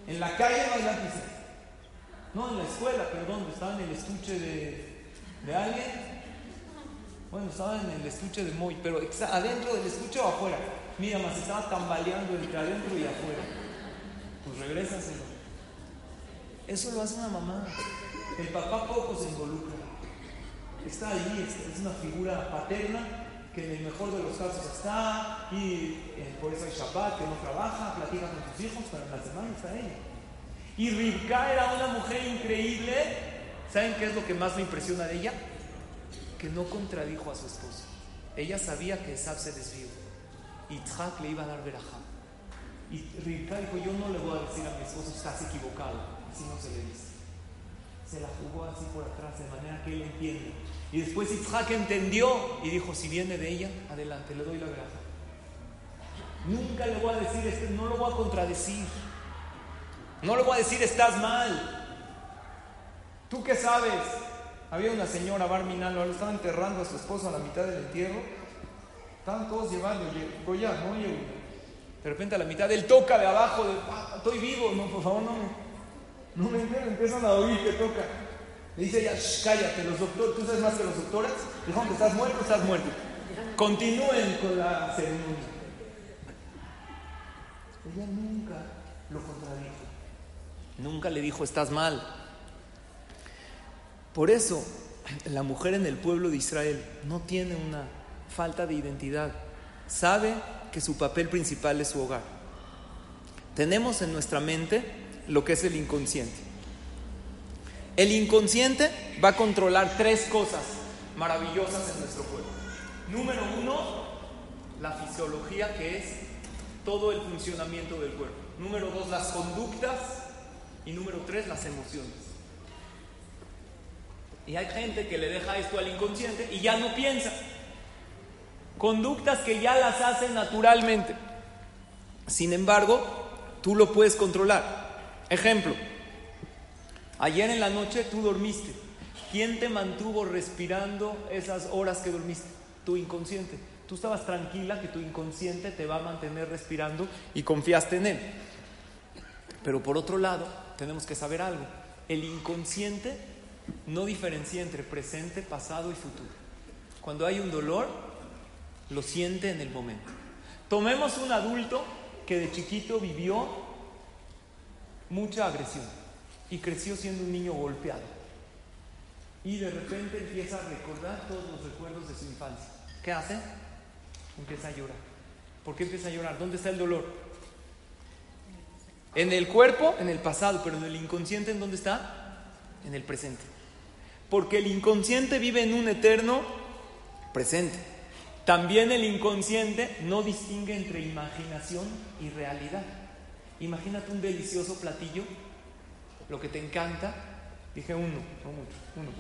En la calle no hay lápices. No, en la escuela, pero ¿dónde? ¿Estaba en el estuche de, de alguien? Bueno, estaba en el estuche de Moy, pero adentro del estuche o afuera. Mira, más estaba tambaleando entre adentro y afuera. Pues regrésaselo. Eso lo hace una mamá. El papá poco se involucra. Está ahí, es, una figura paterna que en el mejor de los casos está y eh, por eso hay Shabbat, que no trabaja, platica con sus hijos, pero en la semana está ella. Y Rivka era una mujer increíble. ¿Saben qué es lo que más me impresiona de ella? Que no contradijo a su esposo. Ella sabía que Esab se desvió. Y Tzhak le iba a dar verajá. Y Rivka dijo, yo no le voy a decir a mi esposo, estás equivocado. Así no se le dice se la jugó así por atrás, de manera que él entiende. Y después Isaac entendió y dijo, si viene de ella, adelante, le doy la gracia. Nunca le voy a decir, este, no lo voy a contradecir. No le voy a decir, estás mal. ¿Tú qué sabes? Había una señora, Barminal, lo estaba enterrando a su esposo a la mitad del entierro. Estaban todos llevando, Goya, no De repente a la mitad él toca de abajo, de, ah, estoy vivo, no, por favor, no no me entienden, empiezan a oír que toca. Le dice ella, cállate, los doctores, tú sabes más que los doctores, dijeron que estás muerto, estás muerto. Continúen con la ceremonia. Ella nunca lo contradijo. Nunca le dijo, estás mal. Por eso, la mujer en el pueblo de Israel no tiene una falta de identidad. Sabe que su papel principal es su hogar. Tenemos en nuestra mente lo que es el inconsciente. El inconsciente va a controlar tres cosas maravillosas en nuestro cuerpo. Número uno, la fisiología, que es todo el funcionamiento del cuerpo. Número dos, las conductas. Y número tres, las emociones. Y hay gente que le deja esto al inconsciente y ya no piensa. Conductas que ya las hace naturalmente. Sin embargo, tú lo puedes controlar. Ejemplo, ayer en la noche tú dormiste. ¿Quién te mantuvo respirando esas horas que dormiste? Tu inconsciente. Tú estabas tranquila que tu inconsciente te va a mantener respirando y confiaste en él. Pero por otro lado, tenemos que saber algo. El inconsciente no diferencia entre presente, pasado y futuro. Cuando hay un dolor, lo siente en el momento. Tomemos un adulto que de chiquito vivió mucha agresión y creció siendo un niño golpeado. Y de repente empieza a recordar todos los recuerdos de su infancia. ¿Qué hace? Empieza a llorar. ¿Por qué empieza a llorar? ¿Dónde está el dolor? En el cuerpo, en el pasado, pero en el inconsciente, ¿en dónde está? En el presente. Porque el inconsciente vive en un eterno presente. También el inconsciente no distingue entre imaginación y realidad. Imagínate un delicioso platillo, lo que te encanta. Dije uno, no mucho, uno.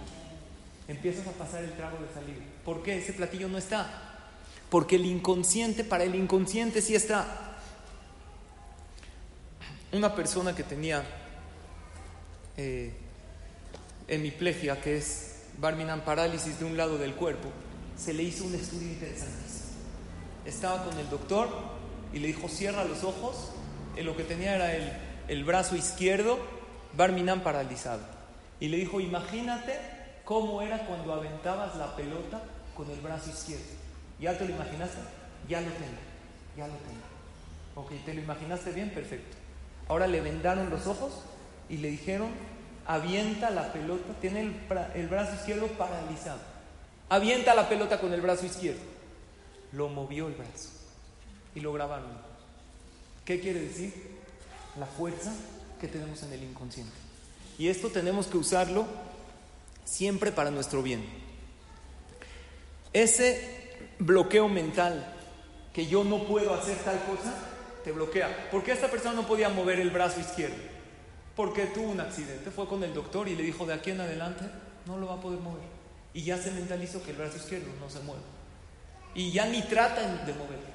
Empiezas a pasar el trago de salir. ¿Por qué ese platillo no está? Porque el inconsciente, para el inconsciente sí está. Una persona que tenía eh, hemiplegia, que es Barminan parálisis de un lado del cuerpo, se le hizo un estudio interesantísimo. Estaba con el doctor y le dijo, cierra los ojos. Lo que tenía era el, el brazo izquierdo, Barminan paralizado. Y le dijo, imagínate cómo era cuando aventabas la pelota con el brazo izquierdo. ¿Ya te lo imaginaste? Ya lo tengo, ya lo tengo. Ok, ¿te lo imaginaste bien? Perfecto. Ahora le vendaron los ojos y le dijeron, avienta la pelota, tiene el, el brazo izquierdo paralizado Avienta la pelota con el brazo izquierdo. Lo movió el brazo y lo grabaron. ¿Qué quiere decir? La fuerza que tenemos en el inconsciente. Y esto tenemos que usarlo siempre para nuestro bien. Ese bloqueo mental que yo no puedo hacer tal cosa, te bloquea. ¿Por qué esta persona no podía mover el brazo izquierdo? Porque tuvo un accidente, fue con el doctor y le dijo de aquí en adelante no lo va a poder mover y ya se mentalizó que el brazo izquierdo no se mueve. Y ya ni tratan de moverlo.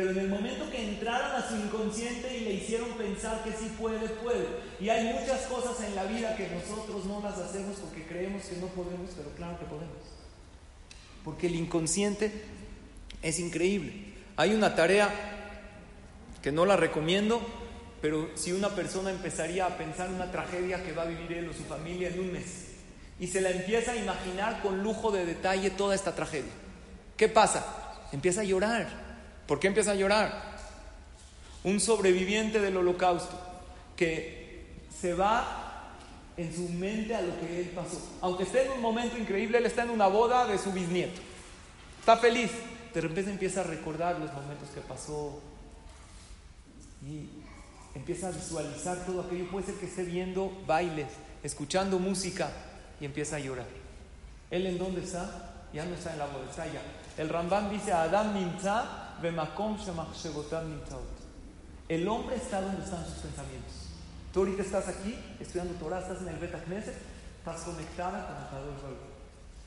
Pero en el momento que entraron a su inconsciente y le hicieron pensar que sí puede, puede. Y hay muchas cosas en la vida que nosotros no las hacemos porque creemos que no podemos, pero claro que podemos. Porque el inconsciente es increíble. Hay una tarea que no la recomiendo, pero si una persona empezaría a pensar una tragedia que va a vivir él o su familia en un mes, y se la empieza a imaginar con lujo de detalle toda esta tragedia. ¿Qué pasa? Empieza a llorar. ¿Por qué empieza a llorar? Un sobreviviente del holocausto que se va en su mente a lo que él pasó. Aunque esté en un momento increíble, él está en una boda de su bisnieto. Está feliz. De repente empieza a recordar los momentos que pasó y empieza a visualizar todo aquello. Puede ser que esté viendo bailes, escuchando música, y empieza a llorar. ¿Él en dónde está? Ya no está en la boda, está allá. El Rambam dice, Adam bemakom El hombre está donde están sus pensamientos. Tú ahorita estás aquí estudiando Torah, estás en el Beta Knesset, estás conectada con el Kadosh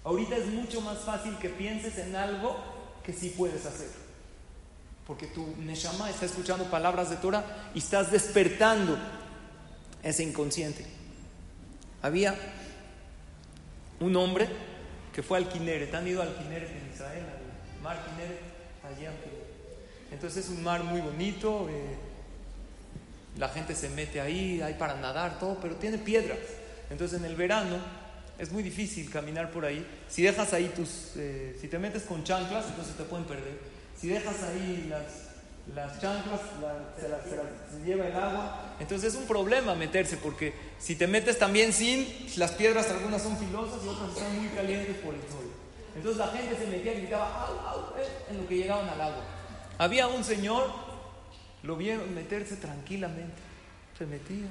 Ahorita es mucho más fácil que pienses en algo que sí puedes hacer. Porque tu Neshama está escuchando palabras de Torah y estás despertando ese inconsciente. Había un hombre que fue al Kineret. ¿Han ido al Kineret en Israel? Al mar Kineret, allá. Entonces es un mar muy bonito. Eh, la gente se mete ahí, hay para nadar, todo, pero tiene piedras. Entonces en el verano es muy difícil caminar por ahí. Si dejas ahí tus, eh, si te metes con chanclas, entonces te pueden perder. Si dejas ahí las las chanclas se, las, lleva el agua. Entonces es un problema meterse porque si te metes también sin, las piedras algunas son filosas y otras están muy calientes por el sol. Entonces la gente se metía y gritaba au, eh", en lo que llegaban al agua. Había un señor, lo vieron meterse tranquilamente, se metía,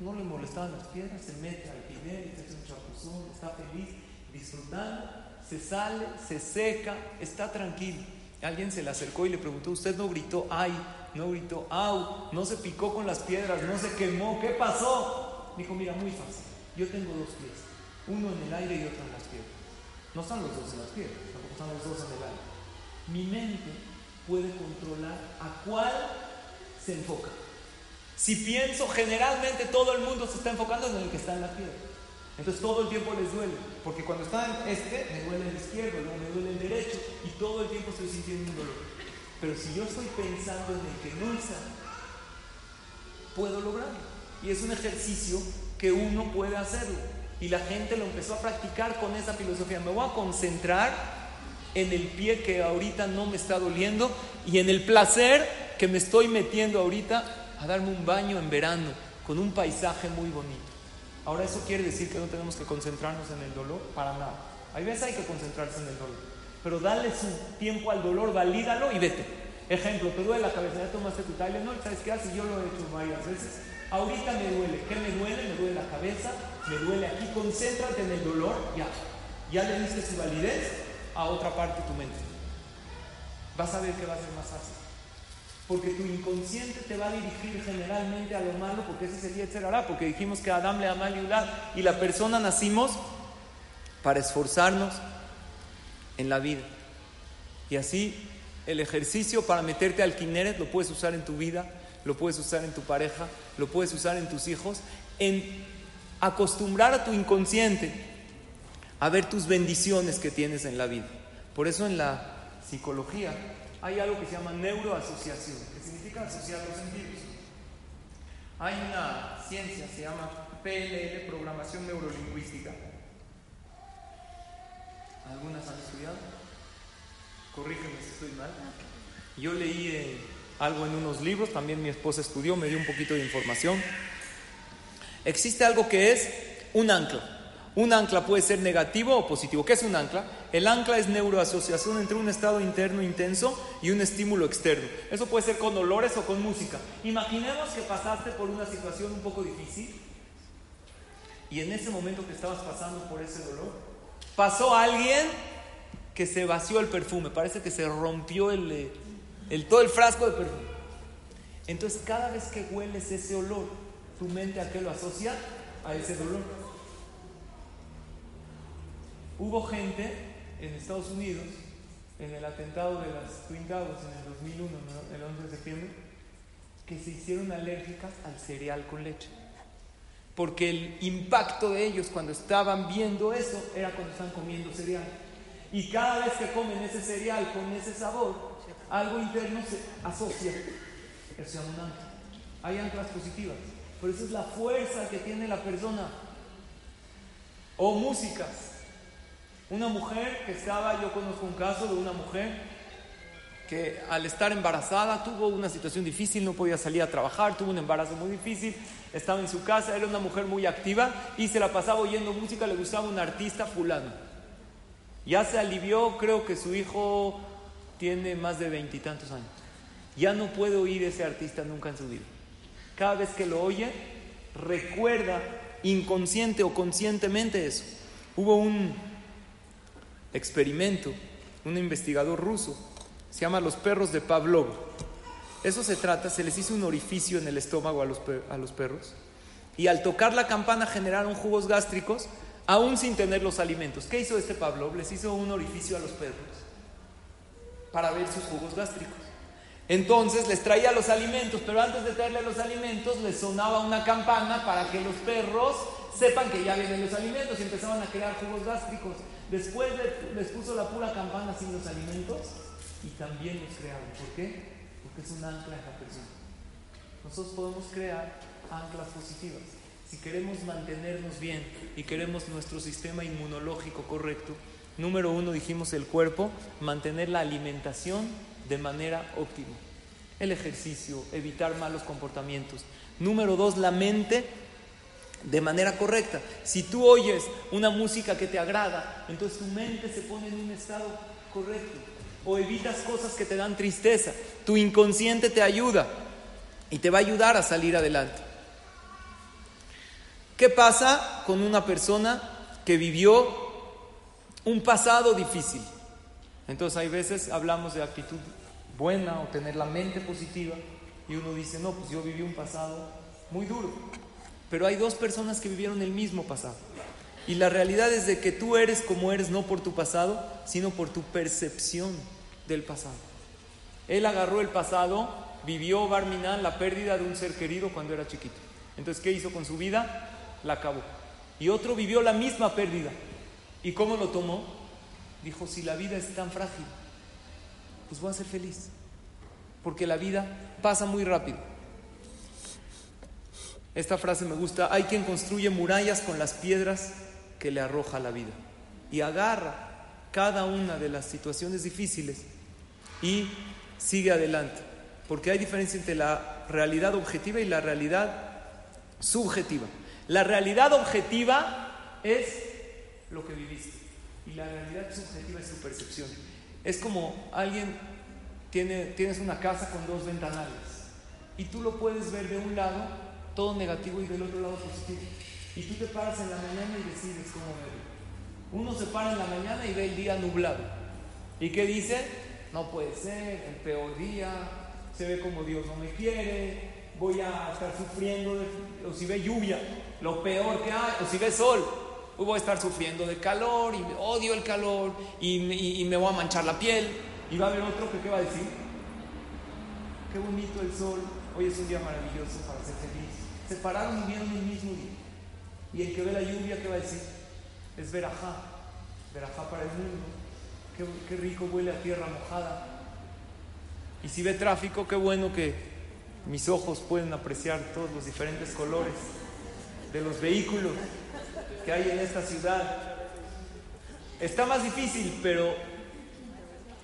no le molestaban las piedras, se mete al final, se hace un chapuzón, está feliz, disfrutando, se sale, se seca, está tranquilo. Alguien se le acercó y le preguntó, ¿usted no gritó ay, no gritó au, no se picó con las piedras, no se quemó, ¿qué pasó? Dijo, mira, muy fácil, yo tengo dos pies, uno en el aire y otro en las piedras. No están los dos en las piedras, tampoco están los dos en el aire. Mi mente puede controlar a cuál se enfoca. Si pienso, generalmente todo el mundo se está enfocando en el que está en la piedra. Entonces todo el tiempo les duele, porque cuando está en este, me duele el izquierdo, luego me duele el derecho, y todo el tiempo estoy sintiendo un dolor. Pero si yo estoy pensando en el que no está, puedo lograrlo. Y es un ejercicio que uno puede hacerlo. Y la gente lo empezó a practicar con esa filosofía. Me voy a concentrar en el pie que ahorita no me está doliendo y en el placer que me estoy metiendo ahorita a darme un baño en verano con un paisaje muy bonito. Ahora, ¿eso quiere decir que no tenemos que concentrarnos en el dolor? Para nada. Hay veces hay que concentrarse en el dolor. Pero dale su tiempo al dolor, valídalo y vete. Ejemplo, te duele la cabeza, ya tomaste tu Tylenol, ¿sabes qué haces? Yo lo he hecho varias veces. Ahorita me duele. ¿Qué me duele? Me duele la cabeza, me duele aquí. Concéntrate en el dolor, ya. Ya le diste su validez a otra parte tu mente. Vas a ver que va a ser más fácil. Porque tu inconsciente te va a dirigir generalmente a lo malo, porque ese sería el hará, porque dijimos que Adam le ama y la persona nacimos para esforzarnos en la vida. Y así el ejercicio para meterte al kineret lo puedes usar en tu vida, lo puedes usar en tu pareja, lo puedes usar en tus hijos, en acostumbrar a tu inconsciente a ver tus bendiciones que tienes en la vida. Por eso en la psicología hay algo que se llama neuroasociación, que significa asociar los sentidos. Hay una ciencia, se llama PLL, Programación Neurolingüística. ¿Algunas han estudiado? Corrígeme si estoy mal. Yo leí eh, algo en unos libros, también mi esposa estudió, me dio un poquito de información. Existe algo que es un ancla. Un ancla puede ser negativo o positivo. ¿Qué es un ancla? El ancla es neuroasociación entre un estado interno intenso y un estímulo externo. Eso puede ser con olores o con música. Imaginemos que pasaste por una situación un poco difícil y en ese momento que estabas pasando por ese dolor, pasó alguien que se vació el perfume. Parece que se rompió el, el todo el frasco de perfume. Entonces cada vez que hueles ese olor, tu mente a qué lo asocia? A ese dolor. Hubo gente en Estados Unidos, en el atentado de las Twin Towers en el 2001, el 11 de septiembre, que se hicieron alérgicas al cereal con leche. Porque el impacto de ellos cuando estaban viendo eso era cuando estaban comiendo cereal. Y cada vez que comen ese cereal con ese sabor, algo interno se asocia. Eso llama un ancla. Hay anclas positivas. Por eso es la fuerza que tiene la persona. O músicas. Una mujer que estaba, yo conozco un caso de una mujer que al estar embarazada tuvo una situación difícil, no podía salir a trabajar, tuvo un embarazo muy difícil, estaba en su casa, era una mujer muy activa y se la pasaba oyendo música, le gustaba un artista fulano. Ya se alivió, creo que su hijo tiene más de veintitantos años. Ya no puede oír ese artista nunca en su vida. Cada vez que lo oye, recuerda inconsciente o conscientemente eso. Hubo un experimento, un investigador ruso, se llama Los perros de Pavlov. Eso se trata, se les hizo un orificio en el estómago a los, a los perros y al tocar la campana generaron jugos gástricos aún sin tener los alimentos. ¿Qué hizo este Pavlov? Les hizo un orificio a los perros para ver sus jugos gástricos. Entonces les traía los alimentos, pero antes de traerle los alimentos les sonaba una campana para que los perros sepan que ya vienen los alimentos y empezaban a crear jugos gástricos. Después les puso la pura campana sin los alimentos y también los crearon. ¿Por qué? Porque es un ancla en la persona. Nosotros podemos crear anclas positivas. Si queremos mantenernos bien y queremos nuestro sistema inmunológico correcto, número uno dijimos el cuerpo, mantener la alimentación de manera óptima. El ejercicio, evitar malos comportamientos. Número dos, la mente de manera correcta. Si tú oyes una música que te agrada, entonces tu mente se pone en un estado correcto. O evitas cosas que te dan tristeza. Tu inconsciente te ayuda y te va a ayudar a salir adelante. ¿Qué pasa con una persona que vivió un pasado difícil? Entonces hay veces hablamos de actitud buena o tener la mente positiva y uno dice, no, pues yo viví un pasado muy duro. Pero hay dos personas que vivieron el mismo pasado. Y la realidad es de que tú eres como eres no por tu pasado, sino por tu percepción del pasado. Él agarró el pasado, vivió Barminan la pérdida de un ser querido cuando era chiquito. Entonces, ¿qué hizo con su vida? La acabó. Y otro vivió la misma pérdida. ¿Y cómo lo tomó? Dijo, si la vida es tan frágil, pues voy a ser feliz. Porque la vida pasa muy rápido. Esta frase me gusta, hay quien construye murallas con las piedras que le arroja la vida. Y agarra cada una de las situaciones difíciles y sigue adelante. Porque hay diferencia entre la realidad objetiva y la realidad subjetiva. La realidad objetiva es lo que viviste y la realidad subjetiva es tu percepción. Es como alguien tiene, tienes una casa con dos ventanales y tú lo puedes ver de un lado todo negativo y del otro lado positivo. Y tú te paras en la mañana y decides cómo verlo. Uno se para en la mañana y ve el día nublado. ¿Y qué dice? No puede ser, el peor día, se ve como Dios no me quiere, voy a estar sufriendo, o si ve lluvia, lo peor que hay, o si ve sol, voy a estar sufriendo de calor y odio el calor y, me voy a manchar la piel. Y va a haber otro que ¿qué va a decir? Qué bonito el sol, hoy es un día maravilloso para ser feliz. Se pararon y vieron el mismo día. Y el que ve la lluvia, ¿qué va a decir? es verajá, verajá para el mundo. Qué, rico huele a tierra mojada. Y si ve tráfico, qué bueno que mis ojos pueden apreciar todos los diferentes colores de los vehículos que hay en esta ciudad. Está más difícil, pero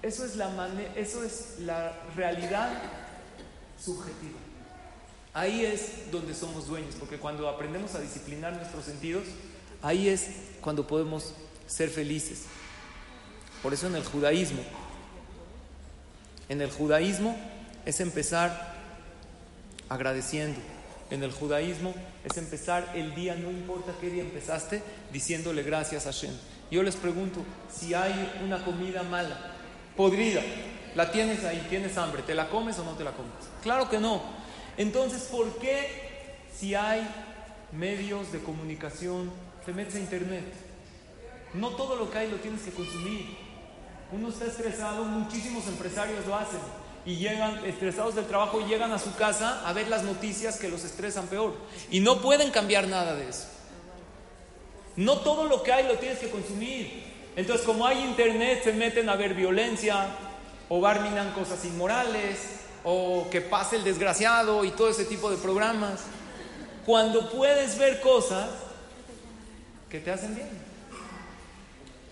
eso es la, eso es la realidad subjetiva. Ahí es donde somos dueños, porque cuando aprendemos a disciplinar nuestros sentidos, ahí es cuando podemos ser felices. Por eso en el judaísmo, en el judaísmo es empezar agradeciendo. En el judaísmo es empezar el día, no importa qué día empezaste, diciéndole gracias a Hashem. Yo les pregunto, si hay una comida mala, podrida, la tienes ahí, tienes hambre, ¿te la comes o no te la comes? Claro que no. Entonces, ¿por qué si hay medios de comunicación te metes a internet. No todo lo que hay lo tienes que consumir. Uno está estresado, muchísimos empresarios lo hacen y llegan estresados del trabajo y llegan a su casa a ver las noticias que los estresan peor. Y no pueden cambiar nada de eso. No todo lo que hay lo tienes que consumir. Entonces, como hay internet, se meten a ver violencia o barminan cosas inmorales o que pase el desgraciado y todo ese tipo de programas. Cuando puedes ver cosas que te hacen bien.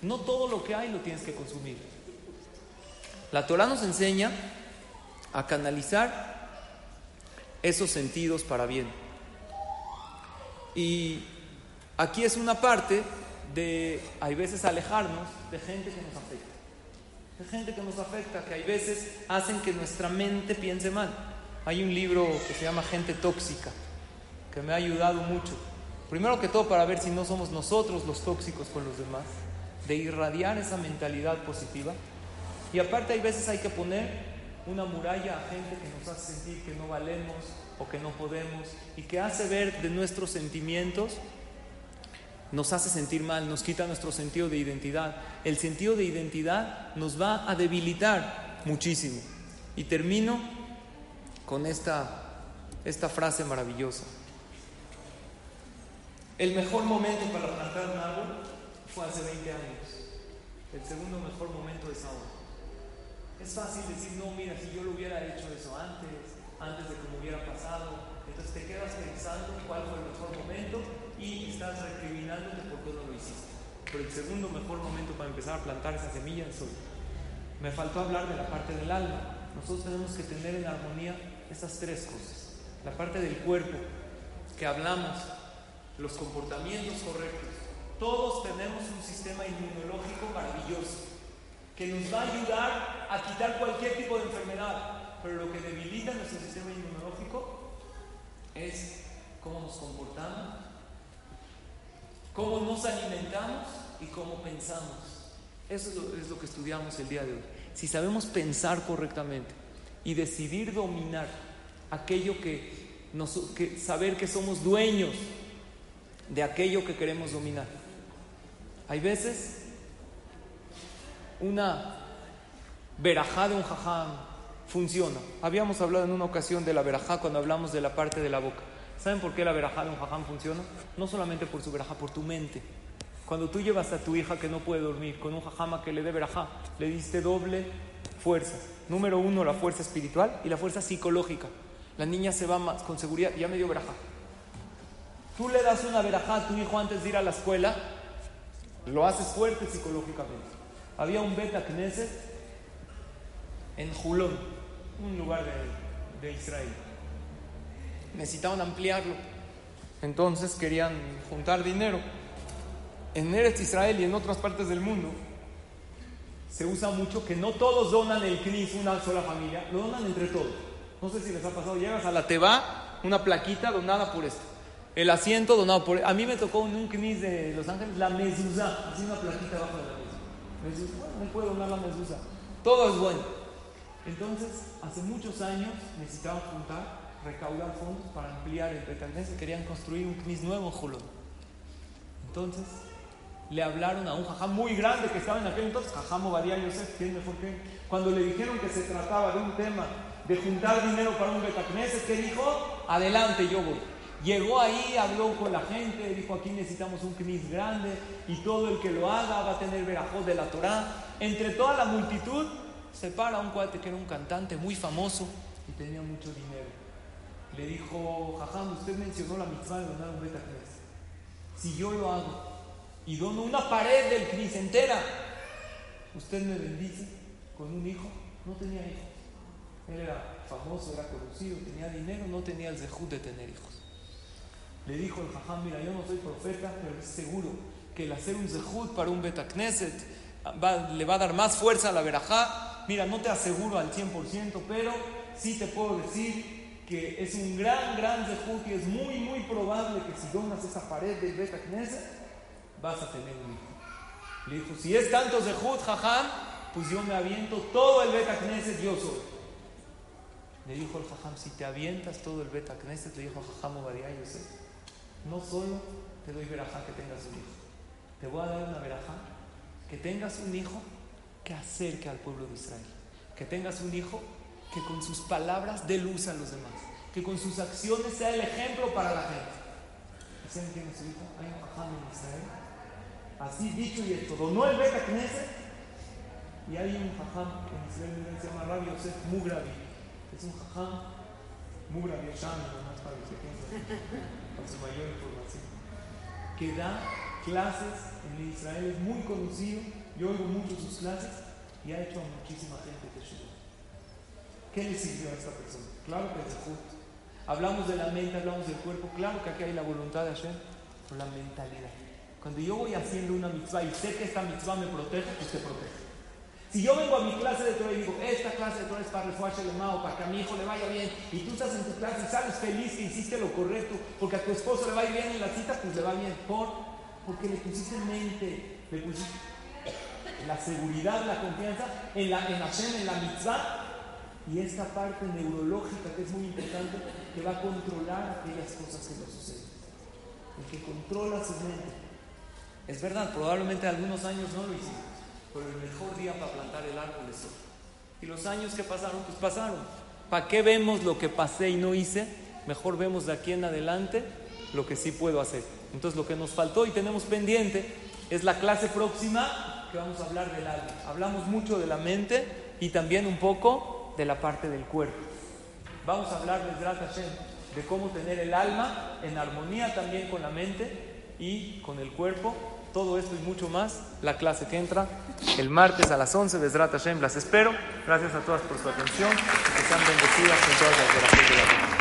No todo lo que hay lo tienes que consumir. La Torah nos enseña a canalizar esos sentidos para bien. Y aquí es una parte de, hay veces, alejarnos de gente que nos afecta. Gente que nos afecta, que hay veces hacen que nuestra mente piense mal. Hay un libro que se llama Gente Tóxica, que me ha ayudado mucho Primero que todo para ver si no somos nosotros los tóxicos con los demás, de irradiar esa mentalidad positiva. Y aparte hay veces hay que poner una muralla a gente que nos hace sentir que no valemos o que no podemos y que hace ver de nuestros sentimientos, nos hace sentir mal, nos quita nuestro sentido de identidad. El sentido de identidad nos va a debilitar muchísimo. Y termino con esta, esta frase maravillosa. El mejor momento para plantar un árbol fue hace 20 años. El segundo mejor momento es ahora. Es fácil decir, no, mira, si yo lo hubiera hecho eso antes, antes de que me hubiera pasado, entonces te quedas pensando cuál fue el mejor momento y estás recriminándote por qué no lo hiciste. Pero el segundo mejor momento para empezar a plantar esa semilla es hoy. Me faltó hablar de la parte del alma. Nosotros tenemos que tener en armonía esas tres cosas. La parte del cuerpo, que hablamos los comportamientos correctos. Todos tenemos un sistema inmunológico maravilloso que nos va a ayudar a quitar cualquier tipo de enfermedad. Pero lo que debilita nuestro sistema inmunológico es cómo nos comportamos, cómo nos alimentamos y cómo pensamos. Eso es lo, que estudiamos el día de hoy. Si sabemos pensar correctamente y decidir dominar aquello que, nos, que saber que somos dueños de aquello que queremos dominar. Hay veces una verajá de un jajam funciona. Habíamos hablado en una ocasión de la verajá cuando hablamos de la parte de la boca. ¿Saben por qué la verajá de un jajam funciona? No solamente por su verajá, por tu mente. Cuando tú llevas a tu hija que no puede dormir con un jajama que le dé verajá, le diste doble fuerza. Número uno, la fuerza espiritual y la fuerza psicológica. La niña se va más con seguridad, ya me dio verajá. Tú le das una verajá a tu hijo antes de ir a la escuela, lo haces fuerte psicológicamente. Había un beta Knesset en Julón, un lugar de, de Israel. Necesitaban ampliarlo. Entonces querían juntar dinero. En Eretz Israel y en otras partes del mundo se usa mucho que no todos donan el CNIS una sola familia, lo donan entre todos. No sé si les ha pasado, llegas a la Teba, una plaquita donada por esto. El asiento donado por... A mí me tocó en un CNIS de Los Ángeles la mezuzá, así una plaquita abajo de la mesa. Bueno, no puedo donar la mezuzá. Todo es bueno. Entonces, hace muchos años necesitaban juntar, recaudar fondos para ampliar el se Querían construir un CNIS nuevo en Julón. Entonces, le hablaron a un jajam muy grande que estaba en aquel entonces, jajam Obadiah Yosef, ¿quién mejor que Cuando le dijeron que se trataba de un tema de juntar dinero para un Betacneses, ¿qué dijo? Adelante, yo voy. Llegó ahí, habló con la gente, dijo aquí necesitamos un knis grande y todo el que lo haga va a tener verajos de la Torah. Entre toda la multitud se para un cuate que era un cantante muy famoso y tenía mucho dinero. Le dijo, Jajam, usted mencionó la mitzvah de donar un Betacnes. Si yo lo hago y dono una pared del knis entera, usted me bendice con un hijo. No tenía hijo. Él era famoso, era conocido, tenía dinero, no tenía el zehut de tener hijos. Le dijo el jajam, mira, yo no soy profeta, pero es seguro que el hacer un zehut para un betacneset le va a dar más fuerza a la verajá. Mira, no te aseguro al 100%, pero sí te puedo decir que es un gran, gran zehut y es muy, muy probable que si donas esa pared del betacneset, vas a tener un hijo. Le dijo, si es tanto zehut, jajam, pues yo me aviento todo el betacneset, yo soy. Le dijo el jajam, si te avientas todo el betacneset, le dijo jajam Obadiah Yosef no solo te doy verajá que tengas un hijo, te voy a dar una verajá que tengas un hijo que acerque al pueblo de Israel, que tengas un hijo que con sus palabras dé luz a los demás, que con sus acciones sea el ejemplo para la gente. ¿Saben quién es su hijo? Hay un jajam en Israel, así dicho y hecho, donó el Beta y hay un jajam en Israel que se llama Rabbi Yosef Mugravi, es un jajam Mugravi Yasham, más para que su mayor información, que da clases en Israel, es muy conocido, yo oigo mucho sus clases y ha hecho a muchísima gente Teshuvah. ¿Qué le sirvió a esta persona? Claro que es justo. Hablamos de la mente, hablamos del cuerpo, claro que aquí hay la voluntad de Hashem, pero la mentalidad. Cuando yo voy haciendo una mitzvah y sé que esta mitzvah me protege, pues te protege. Si yo vengo a mi clase de Torah y digo, esta clase de Torah es para refuerzo el o para que a mi hijo le vaya bien, y tú estás en tu clase y sales feliz que hiciste lo correcto, porque a tu esposo le va bien en la cita, pues le va bien. ¿Por? Porque le pusiste mente, le pusiste la seguridad, la confianza en la en Hashem, en la mitzvah, y esta parte neurológica que es muy importante, que va a controlar aquellas cosas que le suceden. El que controla su mente. Es verdad, probablemente algunos años no lo hicimos pero el mejor día para plantar el árbol es hoy. Y los años que pasaron, pues pasaron. ¿Para qué vemos lo que pasé y no hice? Mejor vemos de aquí en adelante lo que sí puedo hacer. Entonces lo que nos faltó y tenemos pendiente es la clase próxima que vamos a hablar del alma. Hablamos mucho de la mente y también un poco de la parte del cuerpo. Vamos a hablar de de cómo tener el alma en armonía también con la mente y con el cuerpo todo esto y mucho más, la clase que entra el martes a las 11 de Hashem. Las espero. Gracias a todas por su atención. Que sean bendecidas con todas las de la